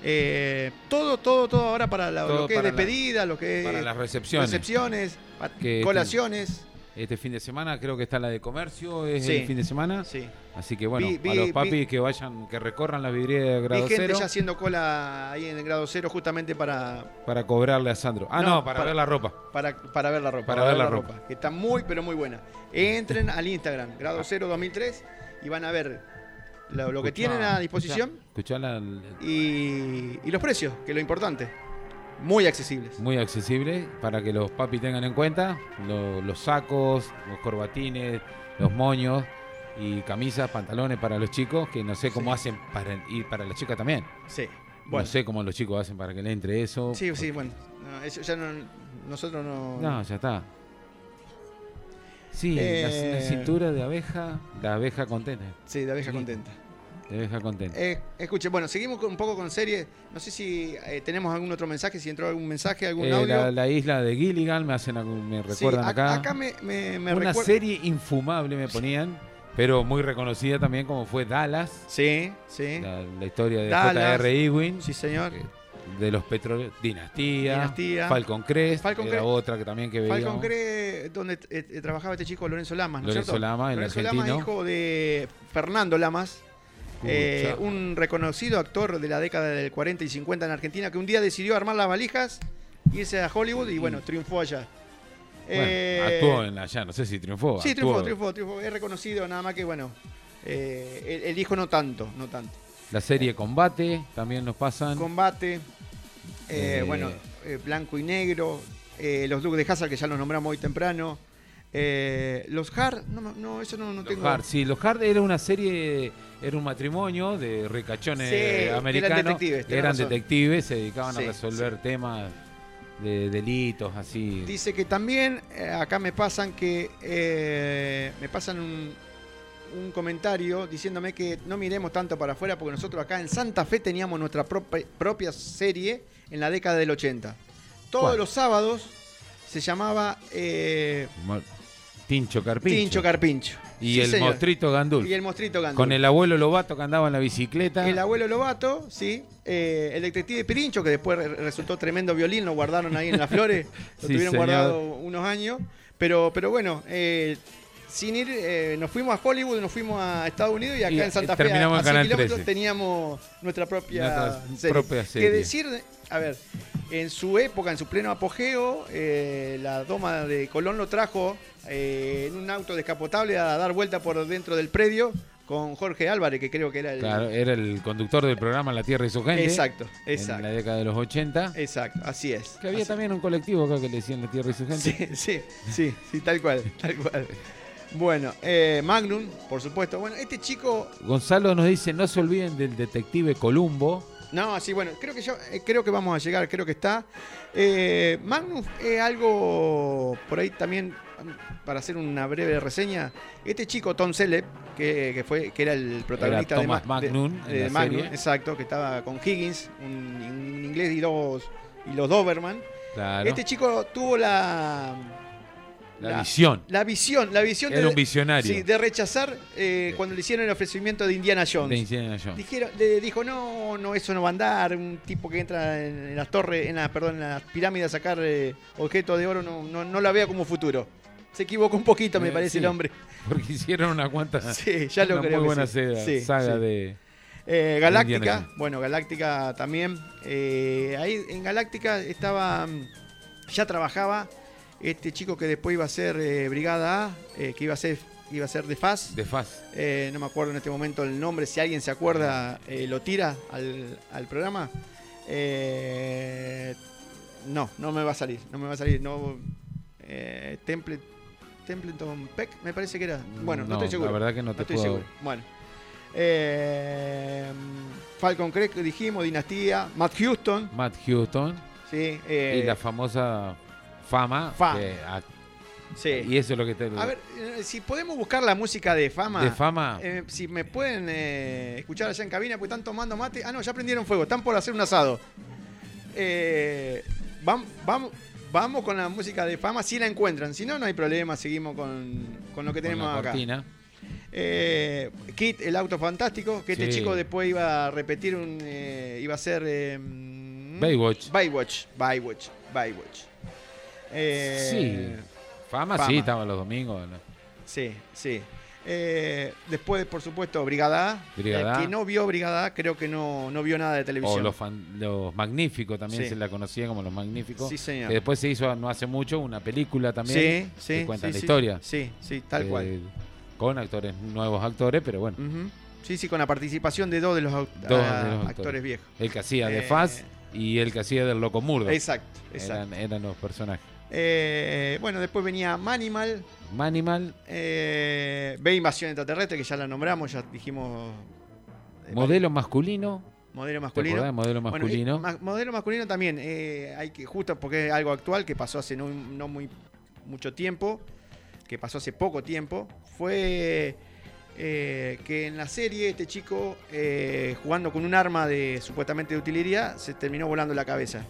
Eh, todo, todo, todo ahora para la- Todo lo que es la- despedida, lo que es para las recepciones. recepciones, Que colaciones. Este, este fin de semana creo que está la de comercio, es Sí. el fin de semana. Sí. Así que bueno, Vi- vi- a los papis vi- que vayan, que recorran la vidriera de Vi grado gente cero ya haciendo cola ahí en el grado cero justamente para, para cobrarle a Sandro. Ah, no, para, ver la ropa. Para, para ver la ropa. Para ver la ropa. Que está muy, pero muy buena. Entren al Instagram, grado cero 2003, y van a ver lo, lo que Escuchá, tienen a disposición Escuchá, escuchá la- y, y los precios, que es lo importante. Muy accesibles. muy accesible para que los papis tengan en cuenta lo- los sacos, los corbatines, los moños y camisas, pantalones para los chicos, que no sé cómo hacen para ir para las chicas también. Sí. No Bueno. sé cómo los chicos hacen para que le entre eso. Sí, sí, bueno. no, eso ya no, nosotros no. No, ya está. Sí, la- Eh, la, cintura de abeja, de abeja contenta. Sí, de abeja Sí, contenta. De abeja contenta. Eh, escuche, bueno, seguimos con- un poco con serie. No sé si eh, tenemos algún otro mensaje, si entró algún mensaje, algún Eh, audio. la, la isla de Gilligan me hacen algún- me Sí, recuerdan ac- acá. acá me, me, me Una serie infumable me ponían, pero muy reconocida también como fue Dallas. Sí, sí. La, la historia de. J.R. Ewing. Sí, señor. De los petroleros. Dinastía. Dinastía. Falcon Crest. Falcon era Crest. otra que también que veíamos. Falcon Cree, donde eh, eh, trabajaba este chico Lorenzo Lamas, ¿no es Lorenzo? Lamas, el Lorenzo argentino. Lamas, hijo de Fernando Lamas, eh, un reconocido actor de la década del 40 y 50 en Argentina, que un día decidió armar las valijas, irse a Hollywood y bueno, triunfó allá. Bueno, Eh, actuó en allá, no sé si triunfó. Sí, actuó. triunfó, triunfó, triunfó. Es reconocido, nada más que bueno. eh, el, el hijo no tanto, no tanto. La serie Combate también nos pasan. Combate, bueno, blanco y negro, los Duques de Hazard que ya los nombramos hoy temprano. eh, los Hard, no, no, eso no, no Los tengo. Hard, sí, Los Hard era una serie, era un matrimonio de ricachones Sí, eran americanos. detectives, eran razón. detectives, se dedicaban Sí, a resolver temas de delitos así. Dice que también, eh, acá me pasan que, eh, me pasan un, un comentario diciéndome que no miremos tanto para afuera porque nosotros acá en Santa Fe teníamos nuestra propi- propia serie en la década del 80. Todos ¿Cuál? los sábados se llamaba eh, Tincho Carpincho. Tincho Carpincho. Y Sí, el señor. mostrito Gandul. Y el mostrito Gandul. Con el abuelo Lobato que andaba en la bicicleta. El abuelo Lobato, sí. eh, el detective Pirincho, que después re- resultó tremendo violín, lo guardaron ahí en las flores. lo Sí, tuvieron señor. guardado unos años. Pero, pero bueno, eh, sin ir, eh, nos fuimos a Hollywood, nos fuimos a Estados Unidos y acá Y, en Santa Fe, a, a 100 Canal kilómetros, 13. teníamos nuestra propia, Nuestra serie. propia Que serie. decir, a ver, en su época, en su pleno apogeo, eh, la doma de Colón lo trajo eh, en un auto descapotable a dar vuelta por dentro del predio con Jorge Álvarez, que creo que era el, Claro, era el conductor del programa La Tierra y su gente. Exacto, En exacto. la década de los 80. Exacto, así es. Que había también un colectivo acá que le decían La Tierra y su gente. Sí, sí, sí, sí, tal cual, tal cual. Bueno, eh, Magnum, por supuesto. Bueno, este chico. Gonzalo nos dice, no se olviden del detective Columbo. No, sí, bueno, creo que yo, eh, creo que vamos a llegar, creo que está. Eh, Magnum es algo por ahí también mm, para hacer una breve reseña. Este chico Tom Selleck, que, que fue, que era el protagonista Era de, Thomas Ma- de- Magnum de Magnum, exacto, que estaba con Higgins, un, un inglés y dos y los Doberman. Claro. Este chico tuvo la La visión. La visión, la visión Era un visionario. Sí, de rechazar eh, cuando le hicieron el ofrecimiento de Indiana Jones. De Indiana Jones. Dijeron, le dijo, no, no, eso no va a andar. Un tipo que entra en, en las torres, en las, perdón, en las pirámides a sacar eh, objetos de oro, no, no, no la vea como futuro. Se equivocó un poquito, me Eh, parece sí, el hombre. Porque hicieron una cuanta. Sí, ya lo una creo Muy buena sí. saga, Sí, saga sí. de. Galáctica, bueno, Galáctica también. ahí en Galáctica estaba, ya trabajaba este chico que después iba a ser eh, Brigada A, eh, que iba a ser, iba a ser de FAS. De. Eh, no me acuerdo en este momento el nombre, si alguien se acuerda, lo tira al, al programa. No, no me va a salir, no me va a salir. No, Temple, Templeton Peck, me parece que era. Bueno, no, No, estoy seguro. la verdad que no te estoy puedo- seguro. Bueno. Falcon que dijimos, Dinastía, Matt Houston. Matt Houston. Sí, y la famosa fama. Fama. que a- Sí. Y eso es lo que te. A ver, eh, si podemos buscar la música de fama. De fama. eh, si me pueden eh, escuchar allá en cabina, porque están tomando mate. Ah, no, ya prendieron fuego, están por hacer un asado. Eh, vam- vamos, vamos con la música de fama, si la encuentran. Si no, no hay problema, seguimos con, con lo que con tenemos la acá. cortina. Eh, Kit, el auto fantástico, que este Sí. chico después iba a repetir un. eh, iba a ser. eh, Baywatch. Baywatch. Baywatch. Baywatch. Eh, Sí. Fama, sí, estaba los domingos. ¿no? Sí, sí. Eh, después, por supuesto, Brigada. Brigada El que no vio Brigada creo que no, no vio nada de televisión. O los, fan- los Magníficos también Sí. se la conocía como los Magníficos. Sí, señor. Que después se hizo no hace mucho una película también. Sí, sí, Que cuenta sí, la sí. historia. Sí, sí, tal Eh, cual. Con actores, nuevos actores, pero bueno. Sí, sí, con la participación de dos de los, Dos ah, de los actores viejos. El que hacía de Eh, Faz y el que hacía del Loco Murdo. Exacto, exacto. Eran, eran los personajes. Eh, bueno, después venía Manimal. Manimal. Eh, Invasión Extraterrestre, que ya la nombramos, ya dijimos. eh, Modelo masculino. Modelo ¿Te masculino. modelo masculino? eh, modelo masculino también, hay que, justo porque es algo actual que pasó hace no, no muy mucho tiempo, que pasó hace poco tiempo, fue eh, que en la serie este chico, eh, jugando con un arma de supuestamente de utilería, se terminó volando la cabeza.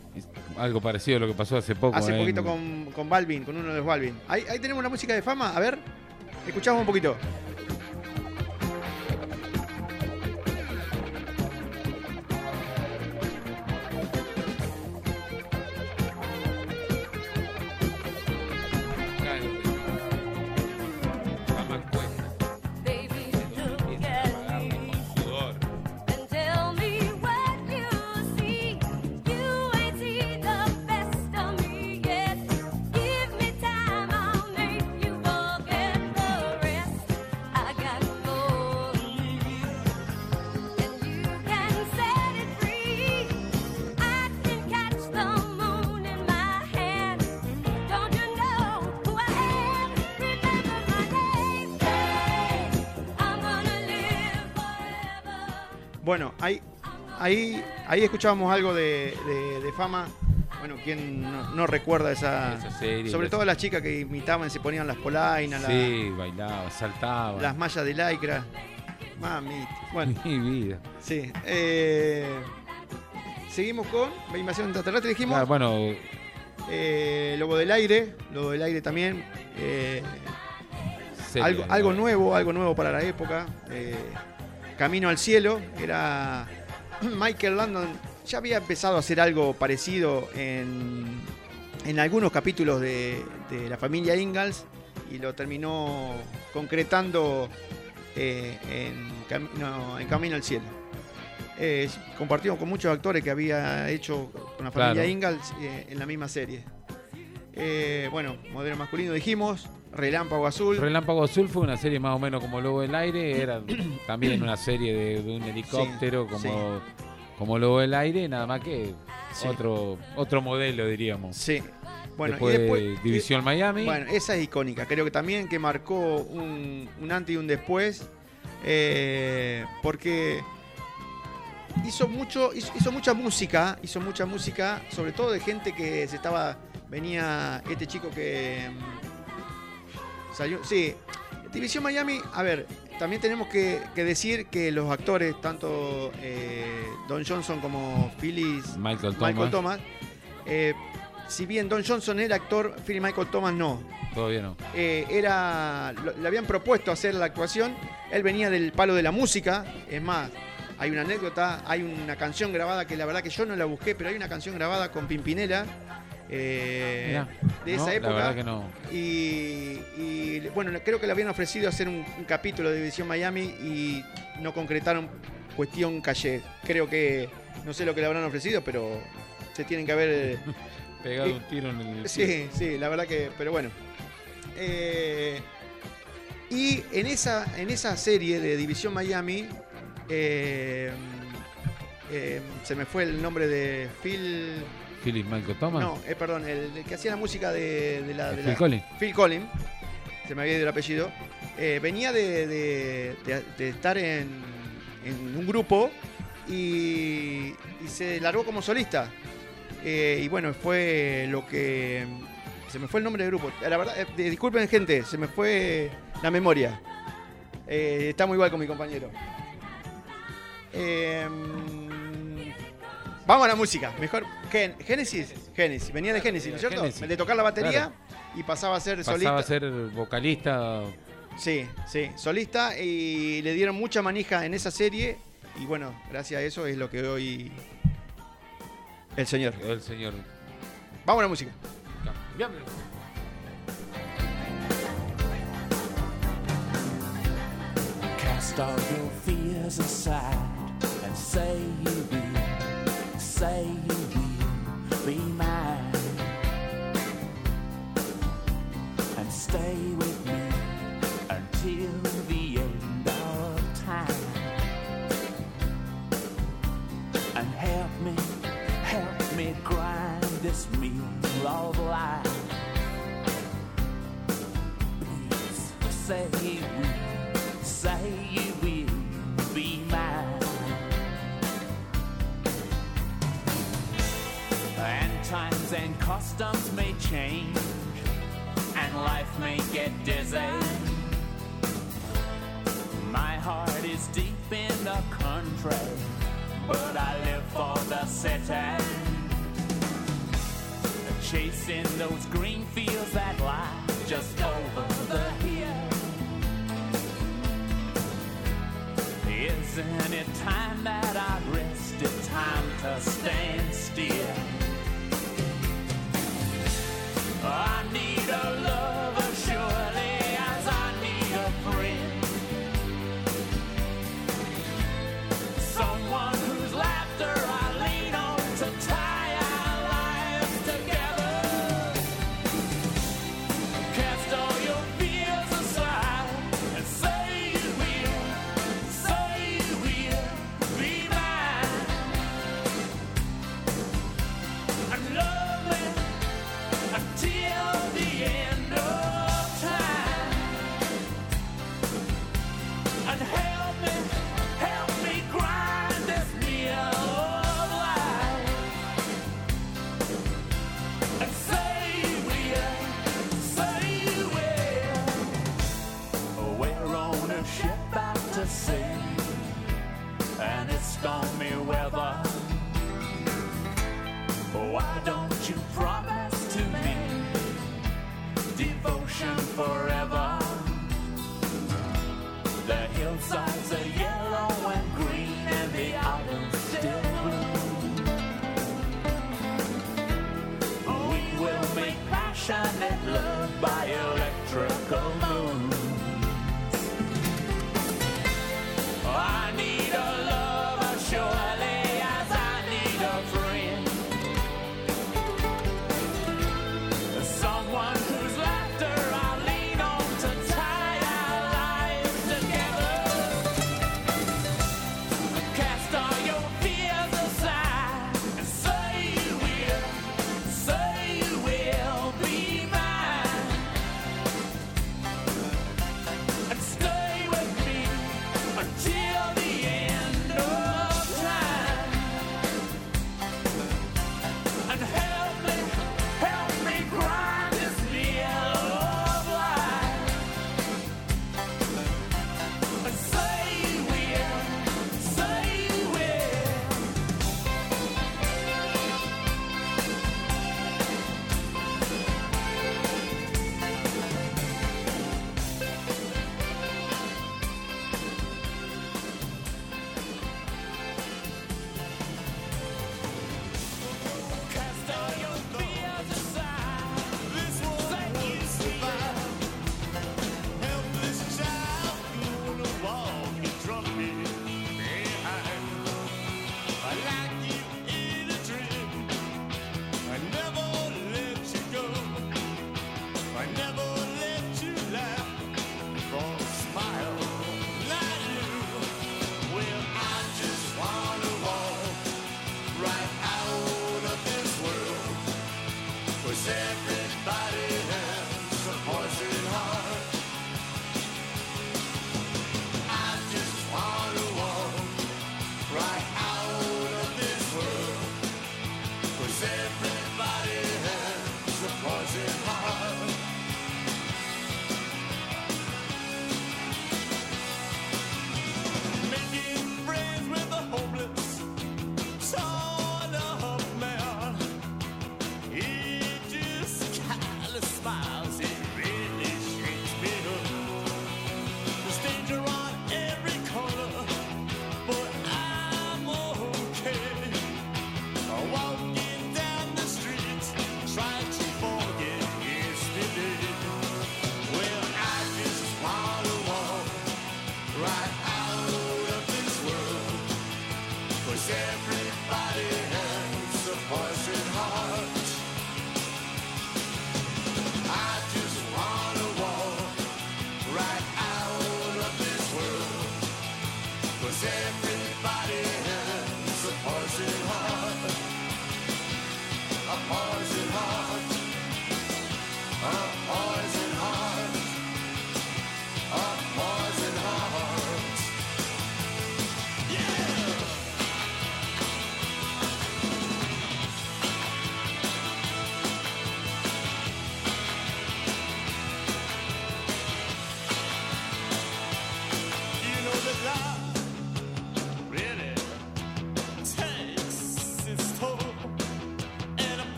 Algo parecido a lo que pasó hace poco. Hace en- poquito con, con Balvin, con uno de los Balvin. Ahí, ahí tenemos la música de fama, a ver, escuchamos un poquito. Ahí, ahí escuchábamos algo de, de- de fama. Bueno, ¿quién no, no recuerda esa, Esa serie, Sobre la- todo las chicas que imitaban, se ponían las polainas, la- Sí, bailaba, saltaba. las mallas de lycra. Mami, bueno. Mi vida. Sí. eh, seguimos con la invasión extraterrestre, dijimos. Claro, bueno, Eh, Lobo del Aire, Lobo del Aire también. eh, Serie, algo, ¿no? algo nuevo, algo nuevo para la época. Camino al Cielo, era Michael Landon. Ya había empezado a hacer algo parecido en, en algunos capítulos de, de la familia Ingalls y lo terminó concretando eh, en, Camino, en Camino al Cielo. Eh, compartimos con muchos actores que había hecho con la familia Claro. Ingalls eh, en la misma serie. Bueno, modelo masculino dijimos, Relámpago Azul. Relámpago Azul fue una serie más o menos como Lobo del Aire, era también una serie de, de un helicóptero como, sí. como Lobo del Aire, nada más que Sí. otro, otro modelo, diríamos. Sí. Bueno, después, y después- División Miami. Bueno, esa es icónica. Creo que también que marcó un, un antes y un después. eh, porque hizo mucho, hizo, hizo mucha música, hizo mucha música, sobre todo de gente que se estaba. Venía este chico que Sí. División Miami, a ver, también tenemos que, que decir que los actores, tanto eh, Don Johnson como Phyllis Michael Michael Thomas. Eh, si bien Don Johnson era actor, Philly Michael Thomas no. Todavía no. Eh, era, lo- le habían propuesto hacer la actuación. Él venía del palo de la música. Es más, hay una anécdota, hay una canción grabada que la verdad que yo no la busqué, pero hay una canción grabada con Pimpinela. Eh, Mirá, de esa la época. verdad que no. Y, y, bueno, creo que le habían ofrecido hacer un, un capítulo de División Miami y no concretaron cuestión calle. Creo que no sé lo que le habrán ofrecido, pero se tienen que haber Pegado eh, un tiro en el. Sí, sí, la verdad que. Pero bueno. Eh, y en esa, en esa serie de División Miami. eh, eh, se me fue el nombre de Phil. Philip Michael Thomas. No, eh, perdón, el, el que hacía la música de, de la, de Phil la- Collins. Phil Collins. Se me había ido el apellido. Eh, venía de, de- estar en, en un grupo y, y se largó como solista. Eh, y bueno, fue lo que. Se me fue el nombre del grupo. La verdad, eh, disculpen, gente, se me fue la memoria. Está muy igual con mi compañero. Eh, vamos a la música. Mejor. Gen- Génesis. Génesis. Venía de Génesis, ¿no es cierto? Génesis. De tocar la batería Claro. y pasaba a ser Pasaba solista. a ser vocalista. Sí, sí, solista y le dieron mucha manija en esa serie y bueno, gracias a eso es lo que hoy el señor. El señor. Vamos a la música. Cast all your fears aside and say you say you will be mine. And stay with me until the end of time. And help me, help me grind this meal of life. Please say you will, say you will and customs may change, and life may get dizzy. My heart is deep in the country, but I live for the city. Chasing those green fields that lie just over the hill. Isn't it time that I rested? Time to stand still. I need a lover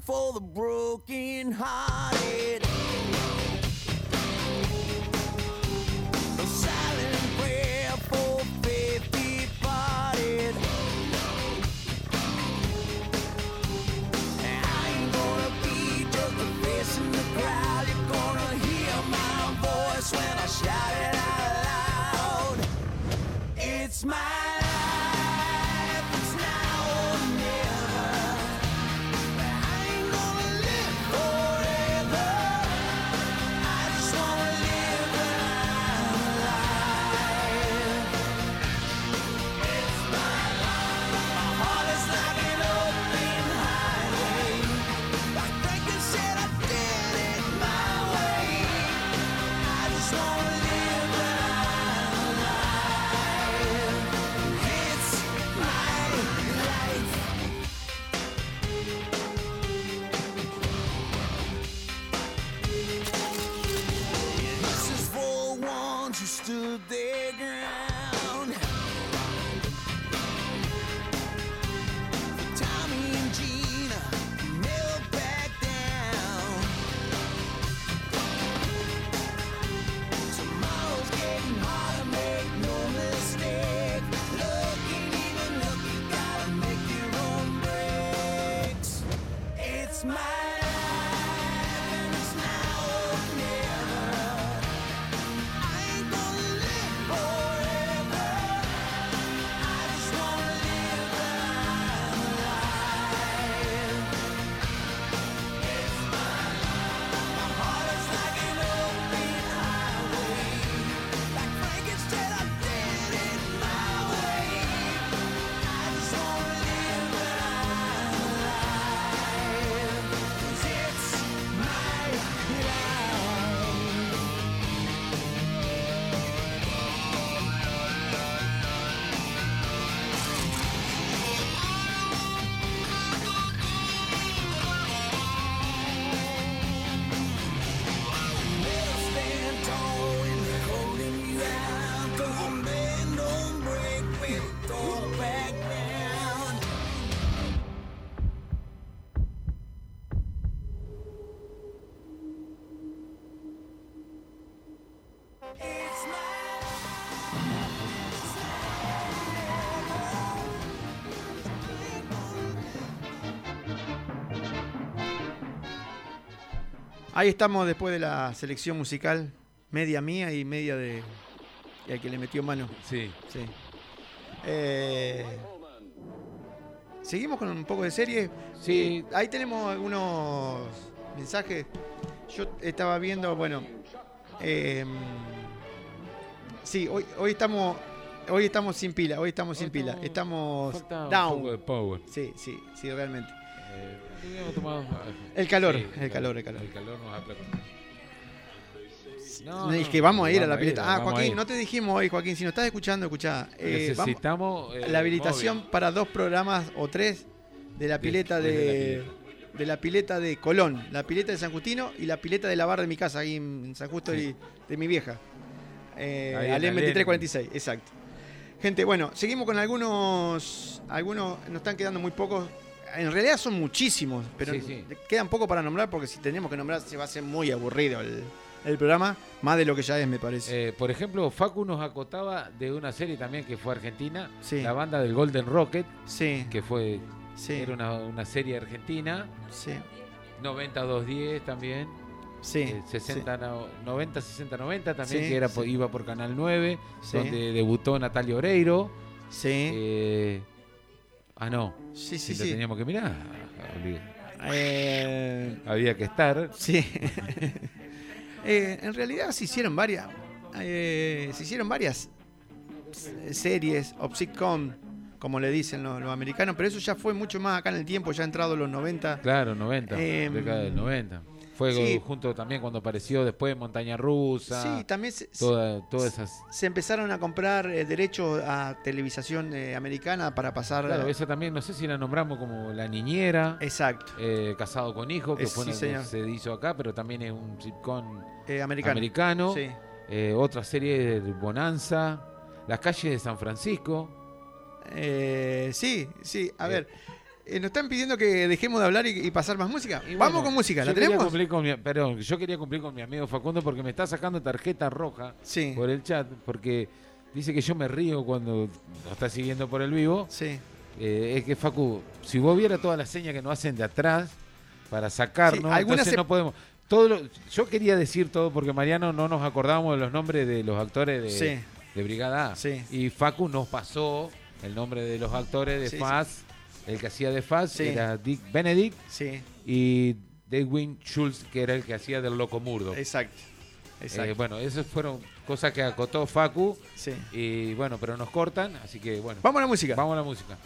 for the broken hearted. Ahí estamos después de la selección musical, media mía y media de el que le metió mano. Sí. Sí. Eh, Seguimos con un poco de serie. Sí. Eh, ahí tenemos algunos mensajes. Yo estaba viendo, bueno. eh, sí, hoy, hoy estamos. Hoy estamos sin pila, hoy estamos sin pila. Estamos un down. poco de power. Sí, sí, sí, realmente. Hubiéramos tomado- El calor, Sí, el calor, el calor. El calor nos aplacó. es que vamos a ir a la vamos pileta. ah, vamos Joaquín, no te dijimos hoy, Joaquín, si nos estás escuchando, escuchá. eh, vamos- Necesitamos, eh, la habilitación móvil. para dos programas o tres de la pileta de de, de la pileta de Colón, la pileta de San Justino y la pileta de la barra de mi casa, ahí en San Justo y de mi vieja. Eh, Ahí Alem Alem. 2346, exacto. Gente, bueno, seguimos con algunos. Algunos nos están quedando muy pocos. En realidad son muchísimos, pero Sí, sí. quedan poco para nombrar porque si tenemos que nombrar se va a hacer muy aburrido el, el programa, más de lo que ya es, me parece. Eh, por ejemplo, Facu nos acotaba de una serie también que fue argentina, Sí. la banda del Golden Rocket, sí. que fue era una, una serie argentina, Sí. 90-210 también, Sí, eh, 60, no- 90, 60, 90 también, Sí, que era, sí. iba por Canal 9, Sí. donde debutó Natalia Oreiro. Sí. Eh, ah, no. Sí, sí, Si sí. teníamos que mirar. Eh, Había que estar. Sí. Eh, en realidad se hicieron varias. eh, se hicieron varias series o sitcom, como le dicen los, los americanos, pero eso ya fue mucho más acá en el tiempo, ya entrado los 90. Claro, 90, Em, década del 90. Fue sí. junto también cuando apareció después Montaña Rusa. Sí, también se, toda- todas esas. se empezaron a comprar eh, derechos a televisación eh, americana para pasar. Claro, esa también, no sé si la nombramos como La Niñera. Exacto. eh, Casado con Hijo, que Eh, fue sí, una que señor. se hizo acá, pero también es un sitcom Eh, americano. americano. Sí. Eh, otra serie de Bonanza. Las calles de San Francisco. Eh, sí, sí, a Eh, ver. Eh, nos están pidiendo que dejemos de hablar y, y pasar más música. Y Vamos bueno, con música, ¿la yo quería tenemos? cumplir con mi- perdón, yo quería cumplir con mi amigo Facundo porque me está sacando tarjeta roja por el chat, porque dice que yo me río cuando nos está siguiendo por el vivo. Sí. Eh, es que Facu, si vos vieras todas las señas que nos hacen de atrás para sacarnos, Sí, algunas entonces se- no podemos. Todo lo- yo quería decir todo porque Mariano no nos acordábamos de los nombres de los actores de, Sí. de Brigada A. Y Facu nos pasó el nombre de los actores de. Faz. El que hacía de Faz Sí. era Dick Benedict. Sí. Y Dewin Schultz, que era el que hacía del Loco Murdo. Exacto. Exacto. Eh, bueno, esas fueron cosas que acotó Facu. Sí. Y bueno, pero nos cortan, así que bueno. Vamos a la música. Vamos a la música.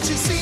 did you see?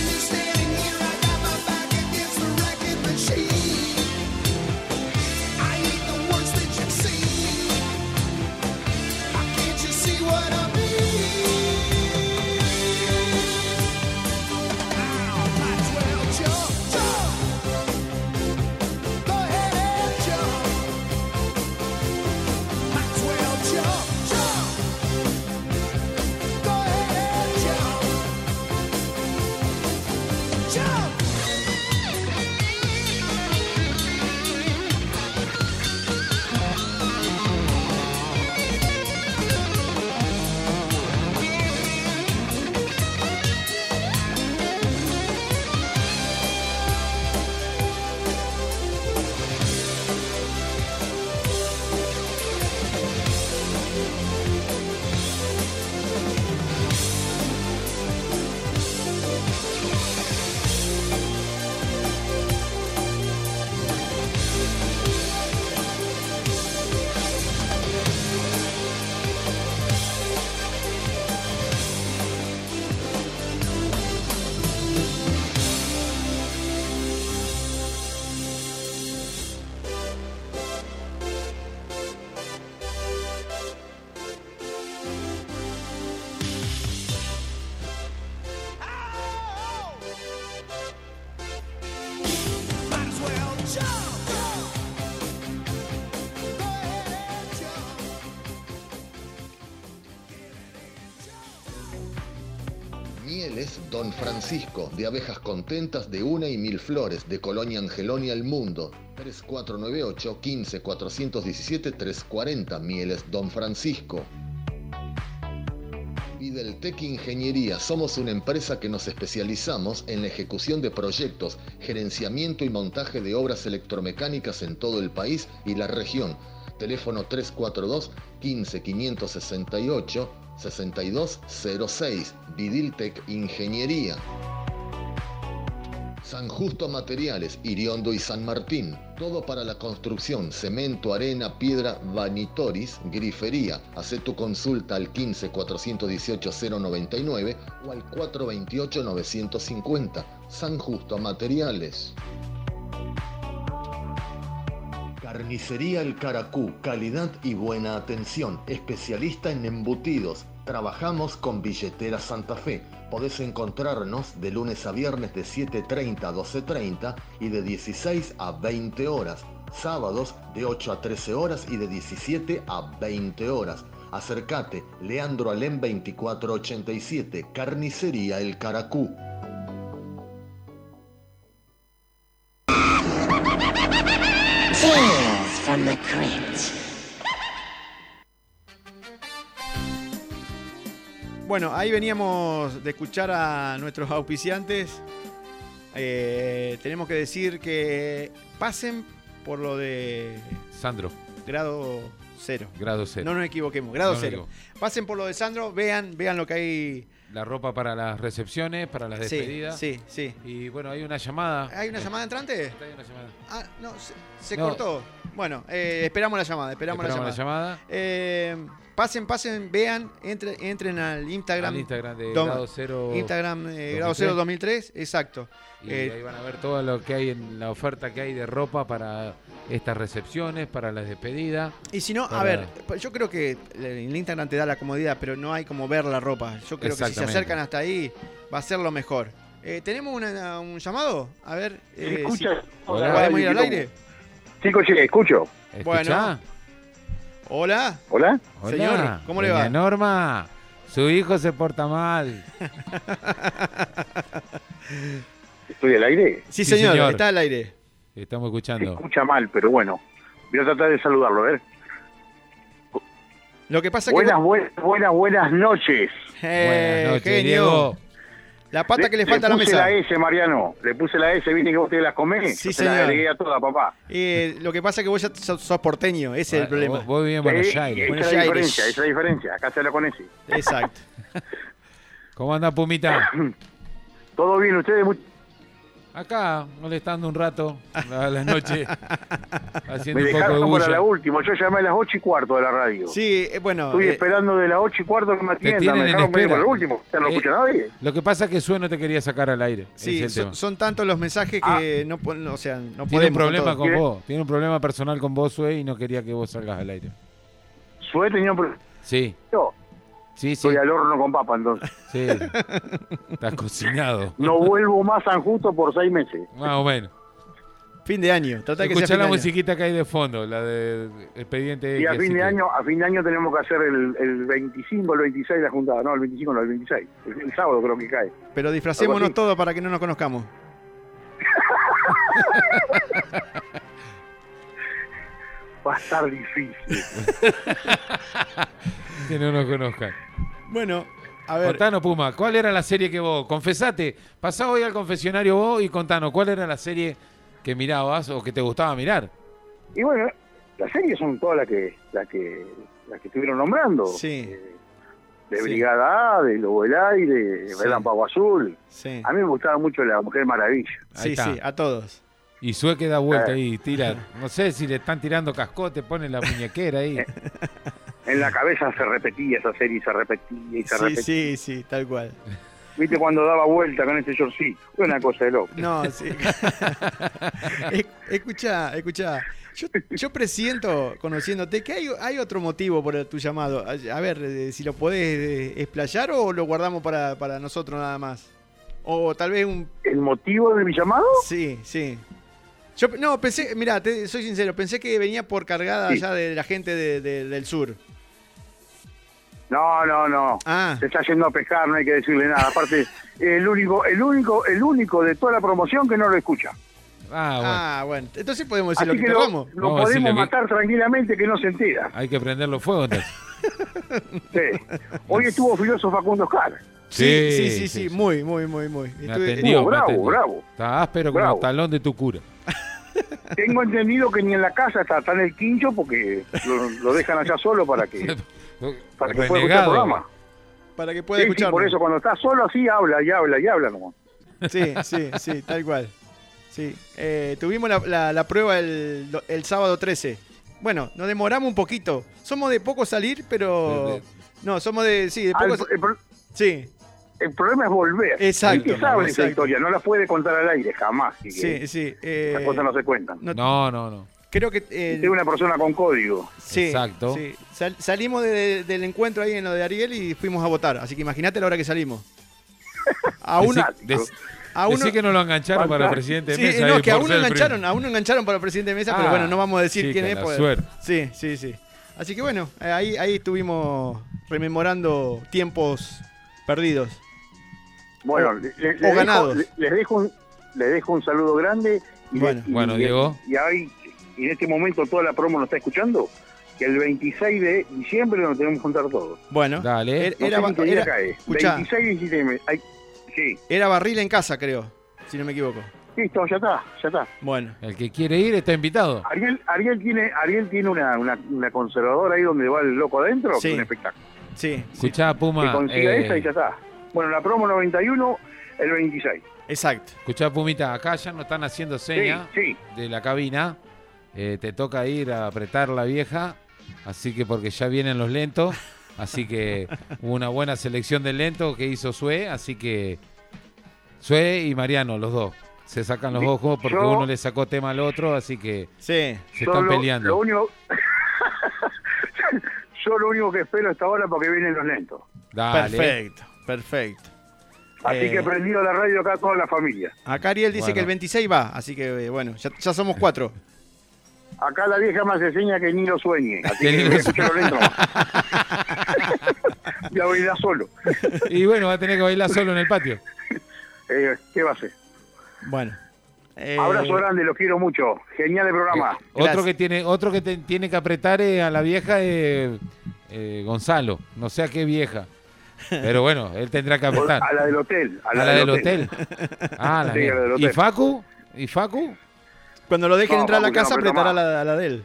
Don Francisco, de abejas contentas de una y mil flores, de Colonia Angelonia El Mundo. 3498 15 417 340 Mieles Don Francisco. Videltec Ingeniería somos una empresa que nos especializamos en la ejecución de proyectos, gerenciamiento y montaje de obras electromecánicas en todo el país y la región. Teléfono 342 15 568 6206. Vidiltec Ingeniería. San Justo Materiales, Iriondo y San Martín. Todo para la construcción, cemento, arena, piedra, vanitoris, grifería. Haz tu consulta al 15 418 099 o al 428 950. San Justo Materiales. Carnicería El Caracú, calidad y buena atención. Especialista en embutidos. Trabajamos con Billetera Santa Fe. Podés encontrarnos de lunes a viernes de 7.30 a 12.30 y de 16 a 20 horas. Sábados de 8 a 13 horas y de 17 a 20 horas. Acércate, Leandro Alem 2487, Carnicería El Caracú. From the Crypt. Bueno, ahí veníamos de escuchar a nuestros auspiciantes. Eh, tenemos que decir que pasen por lo de Sandro, grado cero. grado cero. No nos equivoquemos, grado No cero. Pasen por lo de Sandro, vean, vean lo que hay. La ropa para las recepciones, para las Sí, despedidas. sí, sí. Y bueno, hay una llamada. ¿Hay una llamada entrante? Hay una llamada. Ah, no, se, se No. cortó. Bueno, eh, esperamos la llamada, esperamos, Esperamos la la llamada. Eh, pasen, pasen, vean, entre- entren al Instagram. Al Instagram de Dom- Grado Cero Instagram eh, 2003. Grado Cero 2003, exacto. Y Eh, ahí van a ver todo lo que hay en la oferta que hay de ropa para estas recepciones, para las despedidas. Y si no, a ver, yo creo que el Instagram te da la comodidad, pero no hay como ver la ropa. Yo creo que si se acercan hasta ahí, va a ser lo mejor. Eh, ¿Tenemos una- un llamado? A ver, eh, escucha? si- Hola. ¿podemos ir al aire? Chicos, sí, escucho. Bueno. Hola. Hola. Hola, Señor, ¿cómo le va? Norma, su hijo se porta mal. ¿Estoy al aire? Sí, señor, está al aire. Estamos Se escuchando. escucha mal, pero bueno. Voy a tratar de saludarlo, a ver. Lo que pasa Buenas, que... buenas, buenas, buenas noches. Eh, Buenas noches, genio. Diego. La pata que le falta a la puse mesa. la S, Mariano. Le puse la S, viste que vos te las comés. Sí, te la agregué a toda, papá. Eh, lo que pasa es que vos ya sos, sos porteño, ese es el Vos- problema. vos vivís en Buenos Eh, Aires. Esa es la diferencia, esa es la diferencia. Acá se habla con ese. Exacto. ¿Cómo anda Pumita? ¿Todo bien ustedes? Acá, molestando un rato a las noches, haciendo Me un poco de dejaron para bulla. la última. Yo llamé a las 8 y cuarto de la radio. Sí, eh, bueno. Estoy eh, esperando de las 8 y cuarto que me Te atiendan. tienen Me en dejaron medio espera. para el último. Ya no Eh, escucha nadie. Lo que pasa es que Sue no te quería sacar al aire. sí, son, tantos los mensajes que no, po- no, o sea, no Tiene un problema con vos. Tiene un problema personal con vos, Sue, y no quería que vos salgas al aire. Sue tenía un problema. Sí, Yo sí, sí. estoy al horno con papa, entonces. Sí. Estás cocinado. No vuelvo más a San Justo por seis meses. Más o menos. Fin de año. Trata de que sea fin la año. musiquita que hay de fondo, la de expediente Y a fin de que- año, a fin de año tenemos que hacer el, el 25, el 26 la juntada. No, el 25 no, el 26. El, el sábado creo que cae. Pero disfracémonos todos para que no nos conozcamos. Va a estar difícil. Que no nos conozcan. Bueno, a ver. Contanos, Puma, ¿cuál era la serie que vos, confesate, pasá hoy al confesionario vos y contanos, ¿cuál era la serie que mirabas o que te gustaba mirar? Y bueno, las series son todas las que, las que, las que estuvieron nombrando. Sí. Eh, de Sí. Brigada A, de Lobo del Aire, de Sí. Relámpago Azul. Sí. A mí me gustaba mucho La Mujer Maravilla. Ahí Sí, está. sí, a todos. Y Sue que da vuelta Eh. ahí, tira, no sé si le están tirando cascote, pone la muñequera ahí. En la cabeza se repetía esa serie y se repetía y se Sí, repetía. sí, sí, tal cual. ¿Viste cuando daba vuelta con ese shortcito? Fue una cosa de loco. No, sí. Escucha, escucha. Yo, yo presiento, conociéndote, que hay, hay otro motivo por tu llamado. A a ver, eh, si lo podés eh, explayar o lo guardamos para, para nosotros nada más. O tal vez un... ¿El motivo de mi llamado? Sí, sí. Yo no, pensé, mira, soy sincero, pensé que venía por cargada Sí. allá de la gente de- de- del sur. No, no, no. Ah. Se está yendo a pescar, no hay que decirle nada. Aparte, el único, el único, el único de toda la promoción que no lo escucha. Ah, bueno. Ah, bueno. Entonces podemos decir Así lo que que lo, lo decirle podemos que- matar tranquilamente que no se entera. Hay que prenderlo fuego entonces. Sí. Hoy estuvo filoso Facundo Oscar. Sí, sí, sí, sí, muy, muy, muy, muy. Me Estuve- atendió, Uh, me bravo, atendió. bravo. Está áspero como Bravo. el talón de tu cura. Tengo entendido que ni en la casa está, está en el quincho porque lo, lo dejan allá solo para que, para que pueda escuchar el programa. Para que pueda Sí, sí, escuchar. por eso cuando está solo así habla y habla y habla nomás. Sí, sí, sí, tal cual. Sí. Eh, tuvimos la, la- la prueba el, do- el sábado 13. Bueno, nos demoramos un poquito. Somos de poco salir, pero. No, somos de. Sí, de Ah, poco. el Sí, el problema es volver. Exacto, El que sabe esa exacto. historia, no la puede contar al aire jamás. que sí, sí. eh, Esas cosas no se cuentan. no- No, no, no. creo que. eh, Es una persona con código. sí, Exacto. sí. Sal- salimos de- del encuentro ahí en lo de Ariel y fuimos a votar. Así que imagínate la hora que salimos. A uno. A uno- que no lo engancharon para presidente de Sí, mesa. no, que a uno engancharon, a uno engancharon para presidente de mesa, pero Ah, bueno, no vamos a decir chica, quién es. la pues- suerte. Sí, sí, sí. Así que bueno, eh, ahí, ahí estuvimos rememorando tiempos perdidos. Bueno, O- le- le- o les, dejo, ganados. les dejo un les dejo un saludo grande y, Bueno. y- Bueno, y- Diego. y ahí y en este momento toda la promo nos está escuchando, que el 26 de diciembre nos tenemos que juntar todos. Bueno, Dale. er- No era, sé ni qué día era- cae. escuchá, 26 y 17. Ay, sí, era barril en casa, creo, si no me equivoco. listo, ya está, ya está. Bueno, El que quiere ir está invitado. Ariel, Ariel tiene, Ariel tiene una, una, una conservadora ahí donde va el loco adentro, que Sí. es un espectáculo. sí, Escuchá, Que Puma. consiga eh, esa y ya está. Bueno, la promo 91, el 26. exacto. Escuchá, Pumita, acá ya nos están haciendo seña sí. de la cabina. Eh, te toca ir a apretar la vieja, así que porque ya vienen los lentos. Así que hubo una buena selección de lentos que hizo Sue, así que Sue y Mariano, los dos. Se sacan los ojos porque uno le sacó tema al otro, así que Sí. se están lo- peleando. Lo único, yo lo único que espero hasta ahora porque vienen los lentos. Dale. Perfecto, perfecto. Así Eh, que prendido la radio acá a toda la familia. Acá Ariel dice Bueno. que el 26 va, así que eh, bueno, ya, ya somos cuatro. Acá la vieja más enseña que ni lo sueñe. Así Que voy a. Ya ir solo. Y bueno, va a tener que bailar solo en el patio. Eh, ¿Qué va a hacer? Bueno. eh, Abrazo grande, los quiero mucho. Genial el programa. Otro que tiene, otro que te- tiene que apretar eh, a la vieja es eh, Gonzalo. No sé a qué vieja. Pero bueno, él tendrá que apretar. A la del hotel. A A la, del hotel. Ah, la Sí, a la del ¿Y hotel. Facu? ¿Y Facu? Cuando lo dejen No, entrar a la no casa, aprieta apretará la, a la de él.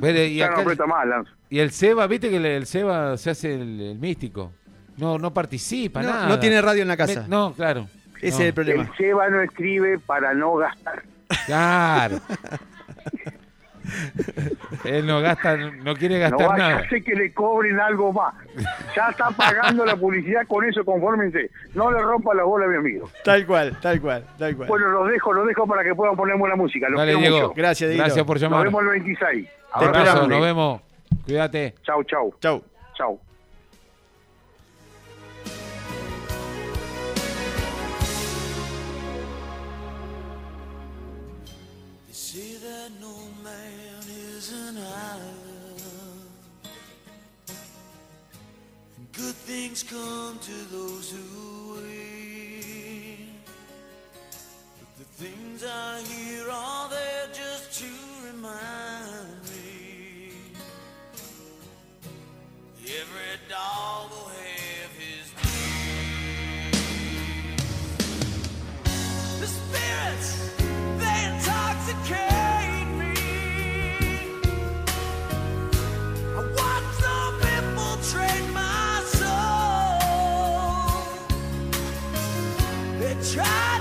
Pero, y, no acá- más, Lance. y el Seba, viste que el, el Seba se hace el, el místico. No, no participa, No, nada. no tiene radio en la casa. Me- no, claro. Ese No. es el problema. El Seba no escribe para no gastar. Claro. Él no gasta, no quiere No gastar vaya nada. a ser que le cobren algo más. Ya está pagando la publicidad con eso, confórmense. No le rompa la bola a mi amigo. Tal cual, tal cual, tal cual. Bueno, los dejo, los dejo para que puedan poner buena música. Los Dale, Diego. mucho. Gracias, Dieguito. Gracias por Nos llamar. vemos el 26. Te Abrazo nos vemos. Cuídate. Chau, chau. Chau. Chau. Things come to those who wait. But the things I hear are there just to remind me every dog will have his day. The spirits, try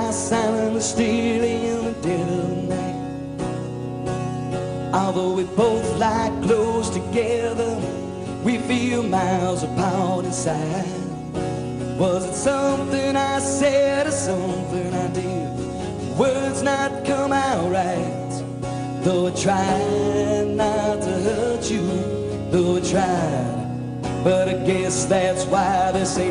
lie silent and still in the dead of night. Although we both lie close together, we feel miles apart inside. Was it something I said or something I did? Words not come out right. Though I tried not to hurt you, though I tried. But I guess that's why they say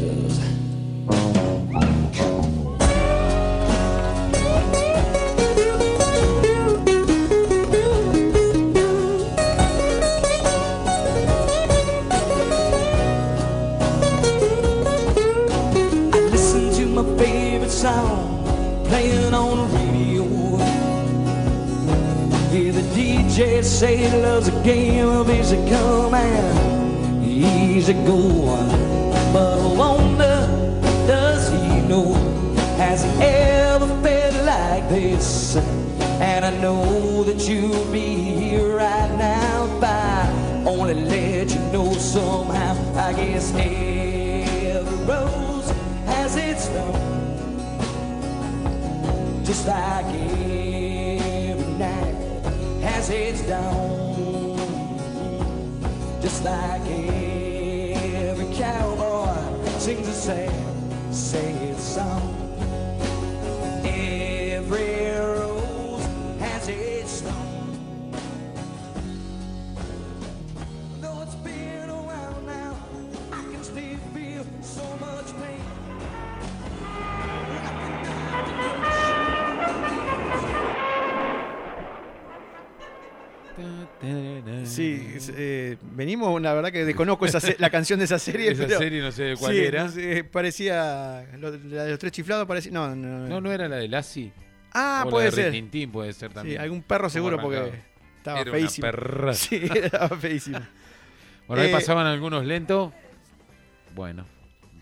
DJ say loves a game of easy come and easy go. But I wonder, does he know? Has he ever felt like this? And I know that you'll be here right now if I only let you know somehow. I guess every rose has its dawn. Just like night sage down Just like every cowboy sings the same, same song. Every eh, venimos, la verdad que desconozco esa la canción de esa serie. Esa pero- serie no sé de cuál sí, era. no sé, parecía. lo- la de los tres chiflados parecía. No, no, No, no era la de Lassie. Ah, O la puede de ser. Rintintín puede ser también. Sí, algún perro ¿Cómo seguro porque estaba Era una feísimo. perra. Sí, estaba feísimo. Bueno, ahí Eh, pasaban algunos lentos. Bueno.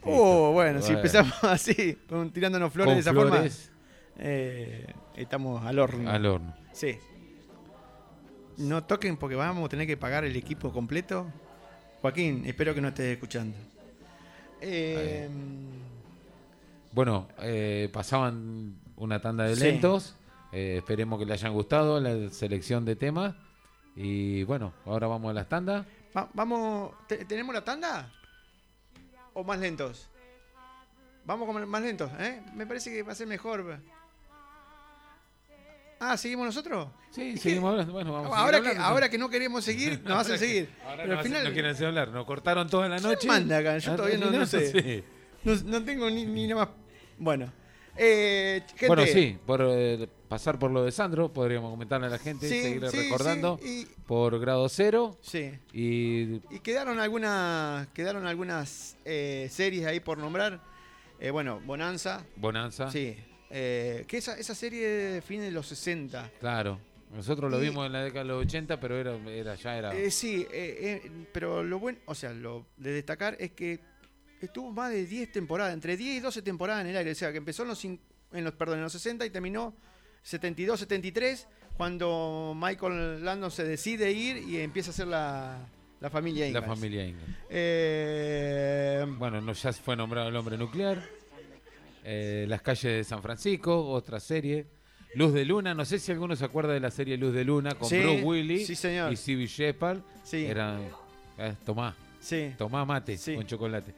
Oh, bueno, si empezamos así, con, tirándonos flores Con de esa flores. forma, eh, estamos al horno. Al horno. Sí. No toquen porque vamos a tener que pagar el equipo completo. Joaquín, espero que no estés escuchando. Eh, Bueno, eh, pasaban una tanda de Sí. lentos. Eh, esperemos que le hayan gustado la selección de temas. Y bueno, ahora vamos a las tandas. va- vamos, ¿te- ¿tenemos la tanda? ¿O más lentos? Vamos con más lentos, ¿eh? Me parece que va a ser mejor. Ah, ¿seguimos nosotros? Sí, seguimos hablando. Bueno, vamos a ahora, seguir que, hablando. ahora que no queremos seguir, nos hacen seguir. Ahora Pero no, al final. no quieren hacer hablar. Nos cortaron toda la ¿Quién noche. manda acá? Yo Ah, todavía no, no sé. sí. No, no tengo ni, ni nada más. Bueno. Eh, gente, Bueno, sí, por eh, pasar por lo de Sandro, podríamos comentarle a la gente, Sí, seguir sí, recordando. sí, Por grado cero. Sí. Y Y quedaron algunas, quedaron algunas eh, series ahí por nombrar. Eh, bueno, Bonanza. Bonanza. Sí. Eh, que esa, esa serie de fines de los 60. Claro. Nosotros lo Y- vimos en la década de los 80, pero era, era ya era. Eh, sí, eh, eh, pero lo bueno, o sea, lo de destacar es que estuvo más de 10 temporadas, entre 10 y 12 temporadas en el aire. O sea, que empezó en los, en los, perdón, en los 60 y terminó 72, 73, cuando Michael Landon se decide ir y empieza a hacer la, la familia la Ingalls. familia Ingalls. Eh, Bueno, no, ya fue nombrado el hombre nuclear. Eh, Las calles de San Francisco, otra serie. Luz de Luna, no sé si alguno se acuerda de la serie Luz de Luna con Sí, Bruce Willis sí, señor. y Stevie Shepard. Sí. Eran, eh, tomá, Sí. tomá mate con chocolate.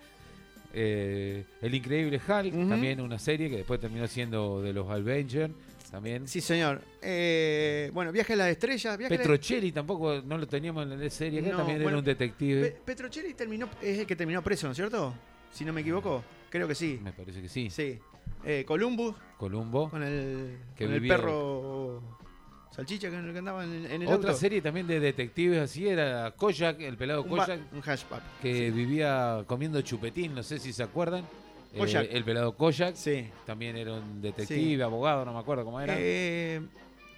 Eh, el Increíble Hulk, también una serie que después terminó siendo de los Avengers. También. Sí, señor. Eh, bueno, Viaje a las Estrellas. Viaje a la- Petrocelli tampoco no lo teníamos en la serie, acá No, también bueno, era un detective. Pe- Petrocelli terminó, es el que terminó preso, ¿no es cierto? Si no me equivoco. Creo que sí. Me parece que sí. Sí. Eh, Columbus. Columbo. Con el, Que con el perro salchicha que, andaba en, en el Otra auto. serie también de detectives así era Koyak, el pelado Un Koyak. un hatchback, Que vivía comiendo chupetín, no sé si se acuerdan. Eh, Koyak. el pelado Koyak. Sí. También era un detective, Sí. abogado, no me acuerdo cómo era. Eh,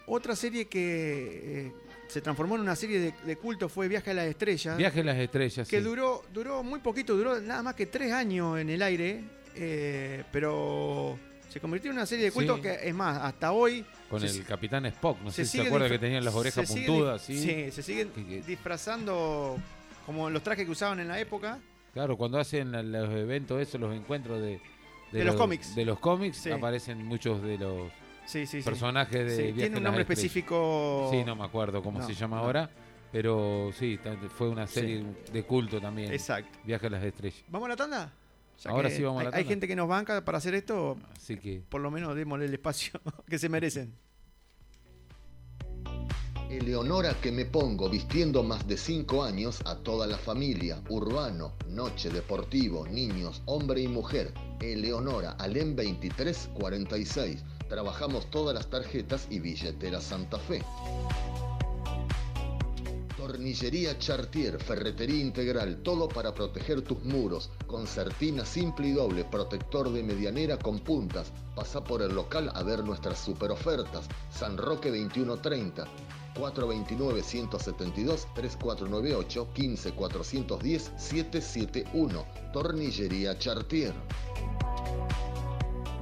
otra serie que eh, se transformó en una serie de, de culto fue Viaje a las Estrellas. Viaje a las estrellas. que sí. duró, duró muy poquito, duró nada más que tres años en el aire, eh, pero se convirtió en una serie de culto Sí. que, es más, hasta hoy... Con se- el capitán Spock, no sé si se acuerda que tenían las orejas puntudas. ¿sí? Sí, se siguen disfrazando como los trajes que usaban en la época. Claro, cuando hacen los eventos, esos, los encuentros de, De los cómics. De los cómics, aparecen muchos de los Sí, sí, sí. de Viaje tiene un nombre específico. Sí, no me acuerdo cómo No, se llama no. ahora. Pero sí, fue una Sí. serie de culto también. Exacto. Viaje a las estrellas. ¿Vamos a la tanda? Ya Ahora sí vamos a hay, la hay tanda. gente que nos banca para hacer esto. Así que. Por lo menos démosle el espacio que se merecen. Eleonora que me pongo vistiendo más de 5 años a toda la familia, urbano, noche, deportivo, niños, hombre y mujer. Eleonora, Alem 2346. Trabajamos todas las tarjetas y billetera Santa Fe. Tornillería Chartier, ferretería integral, todo para proteger tus muros. Concertina simple y doble, protector de medianera con puntas. Pasa por el local a ver nuestras super ofertas. San Roque 2130. 429-172-3498 15-410-771 Tornillería Chartier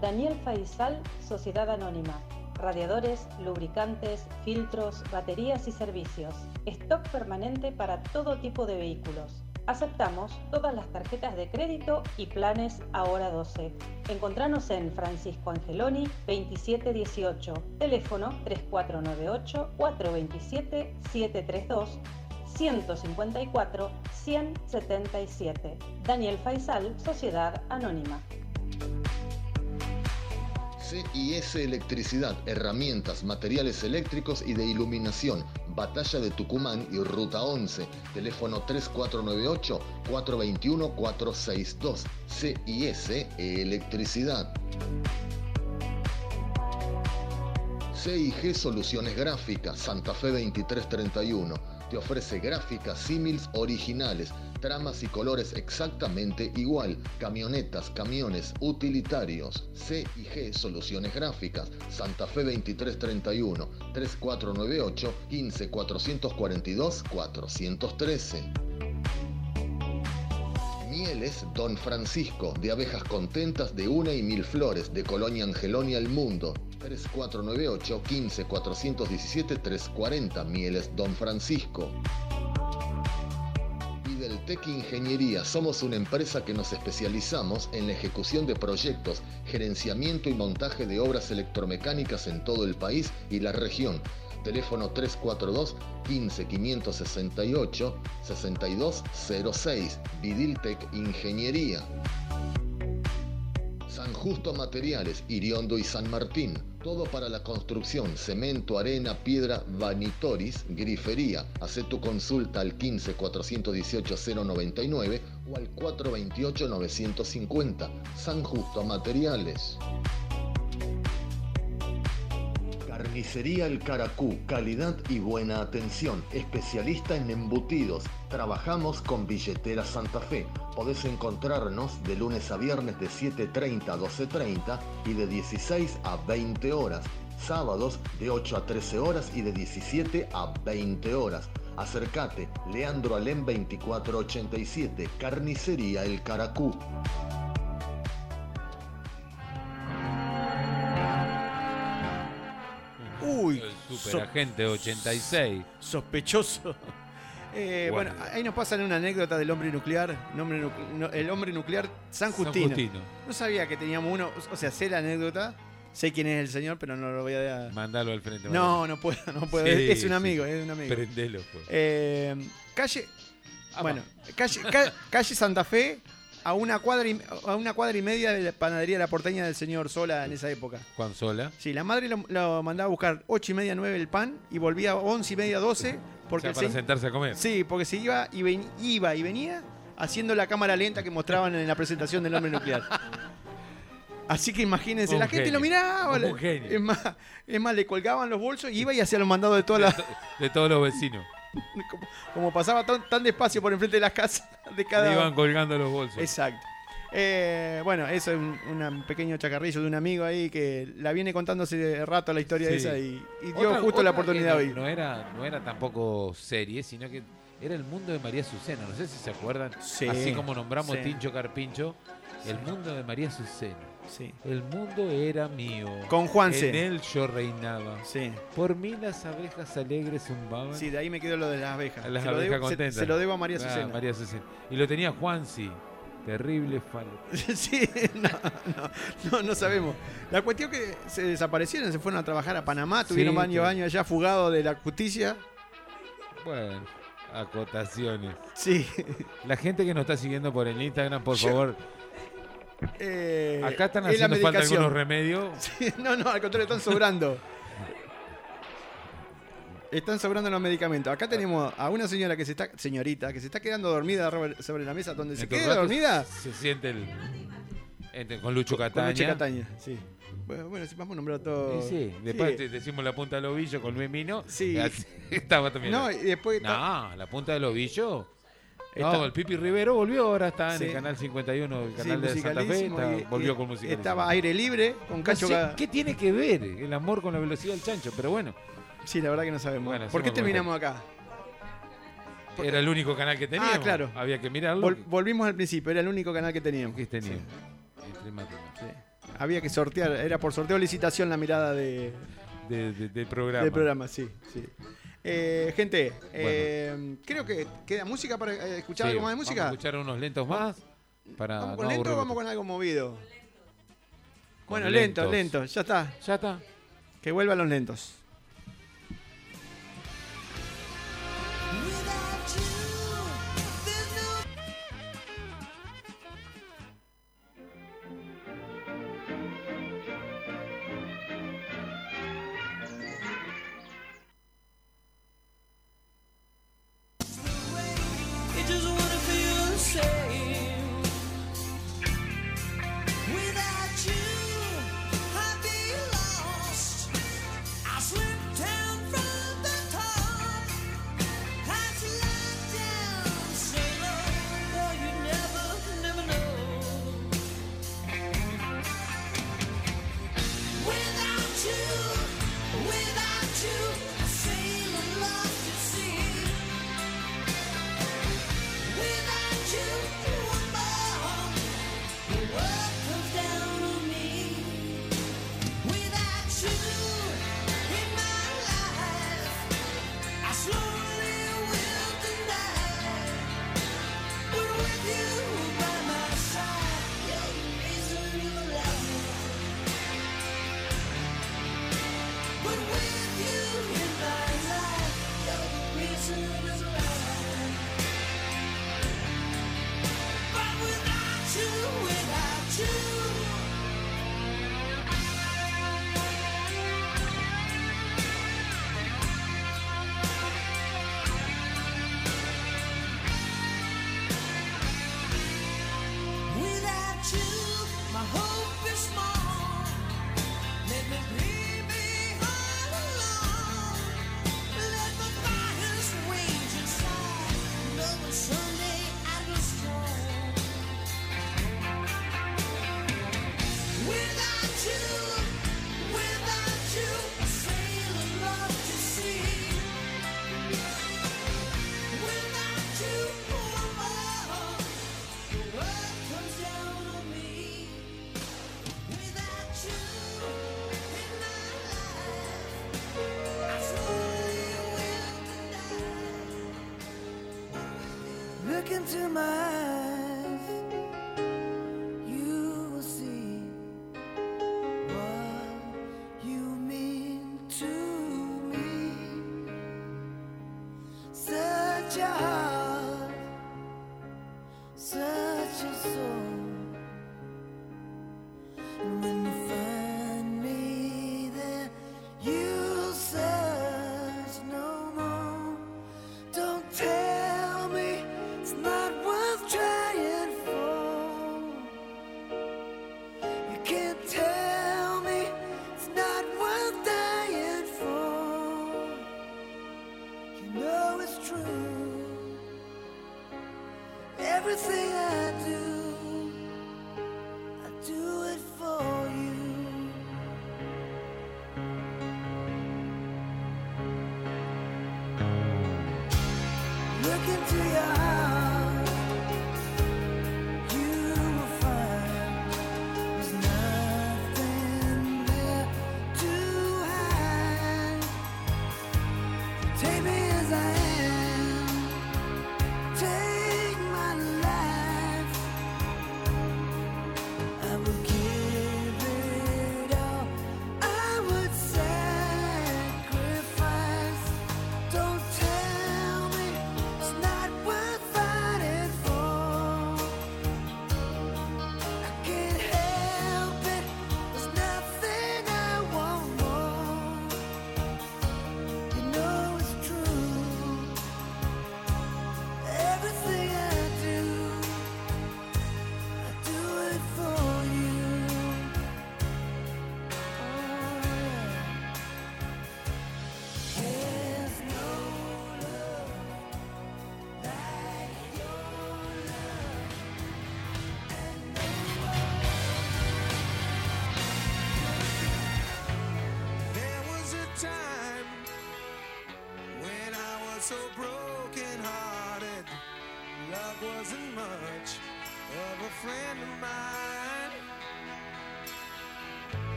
Daniel Faisal, Sociedad Anónima. Radiadores, lubricantes, filtros, baterías y servicios. Stock permanente para todo tipo de vehículos. Aceptamos todas las tarjetas de crédito y planes Ahora 12. Encontranos en Francisco Angeloni 2718, teléfono 3498-427-732, 154 177. Daniel Faisal, Sociedad Anónima. CIS Electricidad, herramientas, materiales eléctricos y de iluminación. Batalla de Tucumán y Ruta 11. Teléfono 3498-421-462. CIS Electricidad. CIG Soluciones Gráficas, Santa Fe 2331. Te ofrece gráficas símils originales, tramas y colores exactamente igual. Camionetas, camiones, utilitarios. CIG Soluciones Gráficas, Santa Fe 2331, 3498 15 442 413. Mieles Don Francisco, de abejas contentas de una y mil flores, de Colonia Angelonia al Mundo. 3498 15 417 340 Mieles Don Francisco. Videltec Ingeniería somos una empresa que nos especializamos en la ejecución de proyectos, gerenciamiento y montaje de obras electromecánicas en todo el país y la región. Teléfono 342 15 568 6206 Vidiltec Ingeniería. San Justo Materiales, Iriondo y San Martín. Todo para la construcción, cemento, arena, piedra, vanitoris, grifería. Haz tu consulta al 15 418 099 o al 428 950. San Justo Materiales. Carnicería El Caracú, calidad y buena atención. Especialista en embutidos. Trabajamos con Billetera Santa Fe. Podés encontrarnos de lunes a viernes de 7.30 a 12.30 y de 16 a 20 horas. Sábados de 8 a 13 horas y de 17 a 20 horas. Acércate, Leandro Alem 2487, Carnicería El Caracú. Uy, El superagente 86. Sospechoso. Eh, bueno. Bueno. ahí nos pasan una anécdota del hombre nuclear. El hombre, nucle- no, el hombre nuclear San San Justino. Justino. No sabía que teníamos uno. O sea, sé la anécdota. Sé quién es el señor, pero no lo voy a. Mandalo al frente. No, no puedo, no puedo. Sí, es un sí. amigo, es un amigo. Prendelo, pues. Eh, calle. bueno, calle, ca- calle Santa Fe, a una cuadra y, a una cuadra y media de la panadería La Porteña del señor Sola en esa época. Juan Sola. Sí, la madre lo, lo mandaba a buscar 8 y media, 9 el pan y volvía a 11 y media, 12. Porque O sea, para se- sentarse a comer. Sí, porque se iba y, ven- iba y venía haciendo la cámara lenta que mostraban en la presentación del hombre nuclear. Así que imagínense, Un la gente genio, lo miraba. un genio. Es más, es más, le colgaban los bolsos y iba y hacía los mandados de todas las. De todos los vecinos. como, como pasaba tan, tan despacio por enfrente de las casas de cada Le iban colgando los bolsos. Exacto. Eh, bueno, eso es un, un pequeño chacarrillo de un amigo ahí que la viene contando hace rato la historia Sí. esa y, y dio Otra- justo la oportunidad que hoy. no, no era, no era tampoco serie, sino que era el mundo de María Azucena. No sé si se acuerdan. Sí, Así como nombramos sí. Tincho Carpincho, el mundo de María Azucena. Sí. El mundo era mío. Con Juanse. En él yo reinaba. Sí. Por mí las abejas alegres zumbaban. Sí, de ahí me quedó lo de las abejas. Las se, lo abejas debo, se- contentas. se lo debo a María Ah, Azucena. María. Y lo tenía Juansi. Terrible falo. sí, no, no, no, no sabemos. La cuestión que se desaparecieron, se fueron a trabajar a Panamá, tuvieron Sí, años que- años allá fugados de la justicia. Bueno, acotaciones. Sí. La gente que nos está siguiendo por el Instagram, por Yo- favor. Eh, Acá están es haciendo falta algunos remedios. Sí, no, no, al contrario, están sobrando. Están sobrando los medicamentos. Acá tenemos a una señora que se está, señorita, que se está quedando dormida sobre- la mesa donde se ratos dormida. Se siente el. entre- con Lucho Con Cataña. Luche Cataña, sí. Bueno, bueno, vamos a nombrar todo. Sí, sí. Después decimos la punta del ovillo con Luis Mino. Sí. Estaba también. No, y después. No, la punta del ovillo. Está- No, el Pipi Rivero volvió, ahora está en Sí. el canal 51, el Sí, canal de Santa Fe, musicalísimo, está- y- volvió con musicalísimo. Estaba aire libre con No Cacho sé ¿Qué tiene que ver el amor con la velocidad del chancho? Pero bueno. Sí, la verdad que no sabemos. Bueno, ¿Por qué terminamos acá? Era el único canal que teníamos. Ah, claro. Había que mirarlo. Vol- volvimos al principio, era el único canal que teníamos. ¿Qué teníamos? Sí. Había que sortear, era por sorteo licitación la mirada de, de- de- programa. del programa, sí. sí. Eh, gente, eh, creo que queda música para eh, escuchar algo más de música. Vamos a escuchar unos lentos más. Para ¿Vamos con no lento o vamos con algo movido? Bueno, lentos, lentos, lento, ya está. Ya está. Que vuelvan los lentos. Everything I do, I do it for you. Look into your eyes.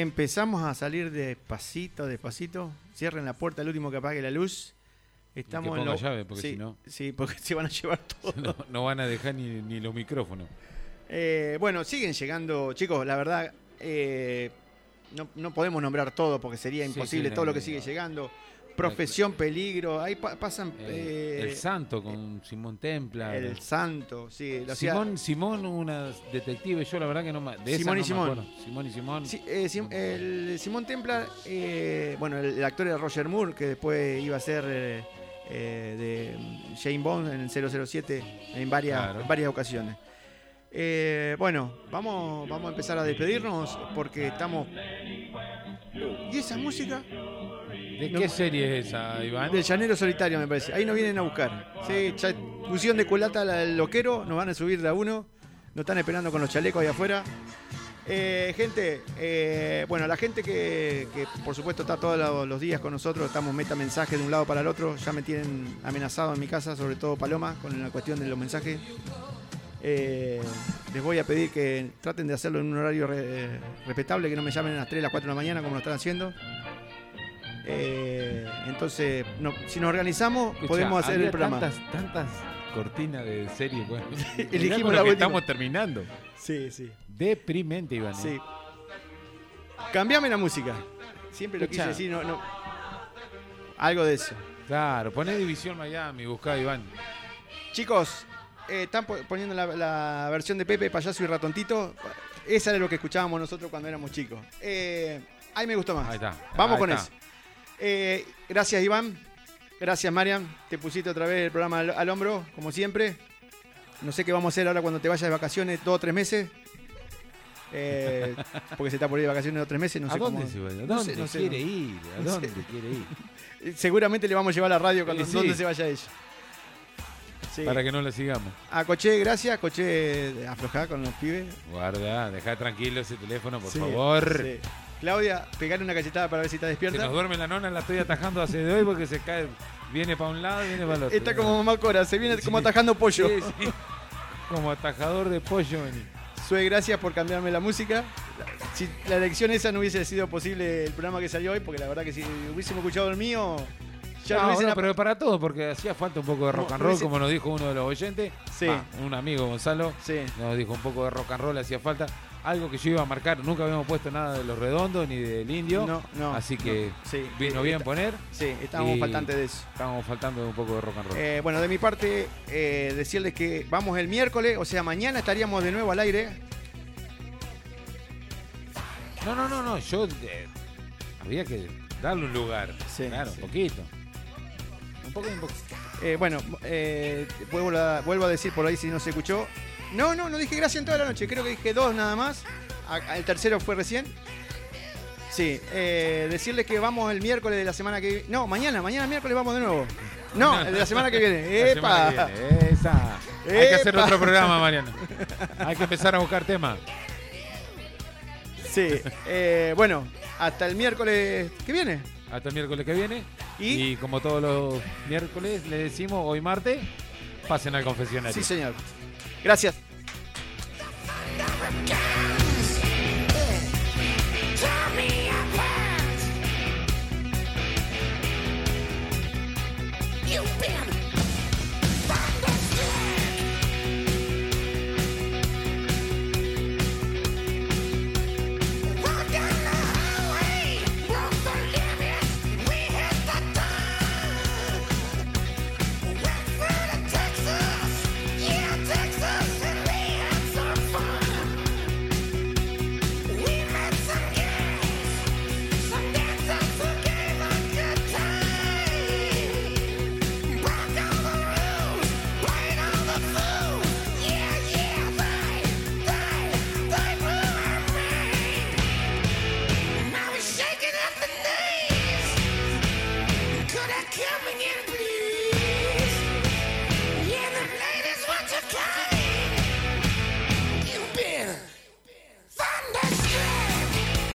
Empezamos a salir despacito, despacito. Cierren la puerta, el último que apague la luz. Estamos ponga en lo- llave, porque sí, si no- Sí, porque se van a llevar todo. No, no van a dejar ni, ni los micrófonos. Eh, bueno, siguen llegando, chicos, la verdad, eh, no, no podemos nombrar todo porque sería Sí, imposible sí, todo no, lo que sigue llegando. Profesión peligro, ahí pa- pasan... Eh, el Santo con Simón Templar. el Santo, sí. lo hacía- Simón, Simón, una detective, yo la verdad que no me. De esa Simón y no Simón. Simón y Simón. Sí, eh, Sim- el Simón Templar, eh, bueno, el, el actor era Roger Moore, que después iba a ser de Jane Bond en el 007 en varias, Claro. en varias ocasiones. Eh, bueno, vamos, vamos a empezar a despedirnos porque estamos... ¿Y esa música? ¿De qué serie es esa, Iván? Del Llanero Solitario, me parece. Ahí nos vienen a buscar. Sí, ya pusieron de culata al- loquero, nos van a subir de a uno. Nos están esperando con los chalecos ahí afuera. Eh, gente, eh, bueno, la gente que, que, por supuesto está todos los- días con nosotros, estamos meta mensajes de un lado para el otro, ya me tienen amenazado en mi casa, sobre todo Paloma, con la cuestión de los mensajes. Eh, les voy a pedir que traten de hacerlo en un horario re- respetable, que no me llamen a las 3, las 4 de la mañana como lo están haciendo. Eh, entonces, no- si nos organizamos, podemos hacer el programa. Tantas, tantas cortinas de serie. Bueno, Elegimos la lo que estamos terminando. Sí, sí. Deprimente, Iván. ¿eh? Sí. Cambiame la música. Siempre lo quise decir, no, no. Algo de eso. Claro, poné División Miami, buscá Iván. Chicos, eh, están po- poniendo la, la versión de Pepe, Payaso y Ratontito. Esa era lo que escuchábamos nosotros cuando éramos chicos. Eh, ahí me gustó más. Ahí está. Vamos Ahí con está. eso. Eh, gracias, Iván. Gracias, Marian. Te pusiste otra vez el programa al, al hombro, como siempre. No sé qué vamos a hacer ahora cuando te vayas de vacaciones, dos o tres meses. Eh, porque se está por ir de vacaciones dos o tres meses. No ¿A sé dónde cómo- se va? ¿A no dónde sé, no sé, quiere no- ir? ¿A dónde quiere ir? Seguramente le vamos a llevar a la radio cuando Sí. donde se vaya ella. Sí. Para que no la sigamos. A Coche, gracias. Coche, aflojá con los pibes. Guarda, dejá tranquilo ese teléfono, por Sí, favor. Claudia, pegarle una cachetada para ver si está Se despierta. nos duerme la nona, la estoy atajando hace de hoy porque se cae. Viene para un lado y viene para el otro. Está como mamá Cora, se viene como atajando pollo. Sí, sí. Como atajador de pollo, vení. Sue, gracias por cambiarme la música. Si la elección esa no hubiese sido posible el programa que salió hoy, porque la verdad que si hubiésemos escuchado el mío, ya No, no hubiesen pero para todo, porque hacía falta un poco de rock No, and roll, hubiese- como nos dijo uno de los oyentes. Sí. Ah, un amigo, Gonzalo, Sí. nos dijo un poco de rock and roll, hacía falta. Algo que yo iba a marcar, nunca habíamos puesto nada de los redondos ni del indio. No, no, Así que no, sí. vino Eh, bien está- poner. Sí, estábamos faltantes de eso. Estábamos faltando de un poco de rock and roll. Eh, bueno, de mi parte, eh, decirles que vamos el miércoles, o sea, mañana estaríamos de nuevo al aire. No, no, no, no, yo eh, había que darle un lugar. claro, un poquito. Un poco, un poco. Bueno, vuelvo, a, vuelvo a decir por ahí si no se escuchó. No, no, no dije gracias en toda la noche, creo que dije dos nada más. El tercero fue recién. Sí, eh, decirles que vamos el miércoles de la semana que viene. No, mañana, mañana miércoles vamos de nuevo. No, el de la semana que viene. ¡Epa! que viene, Esa. Hay que hacer otro programa, Mariano. Hay que empezar a buscar temas. Sí, eh, bueno, hasta el miércoles que viene. Hasta el miércoles que viene. ¿Y? Y, como todos los miércoles, le decimos hoy martes, pasen al confesionario. Sí, señor. Gracias. Africa!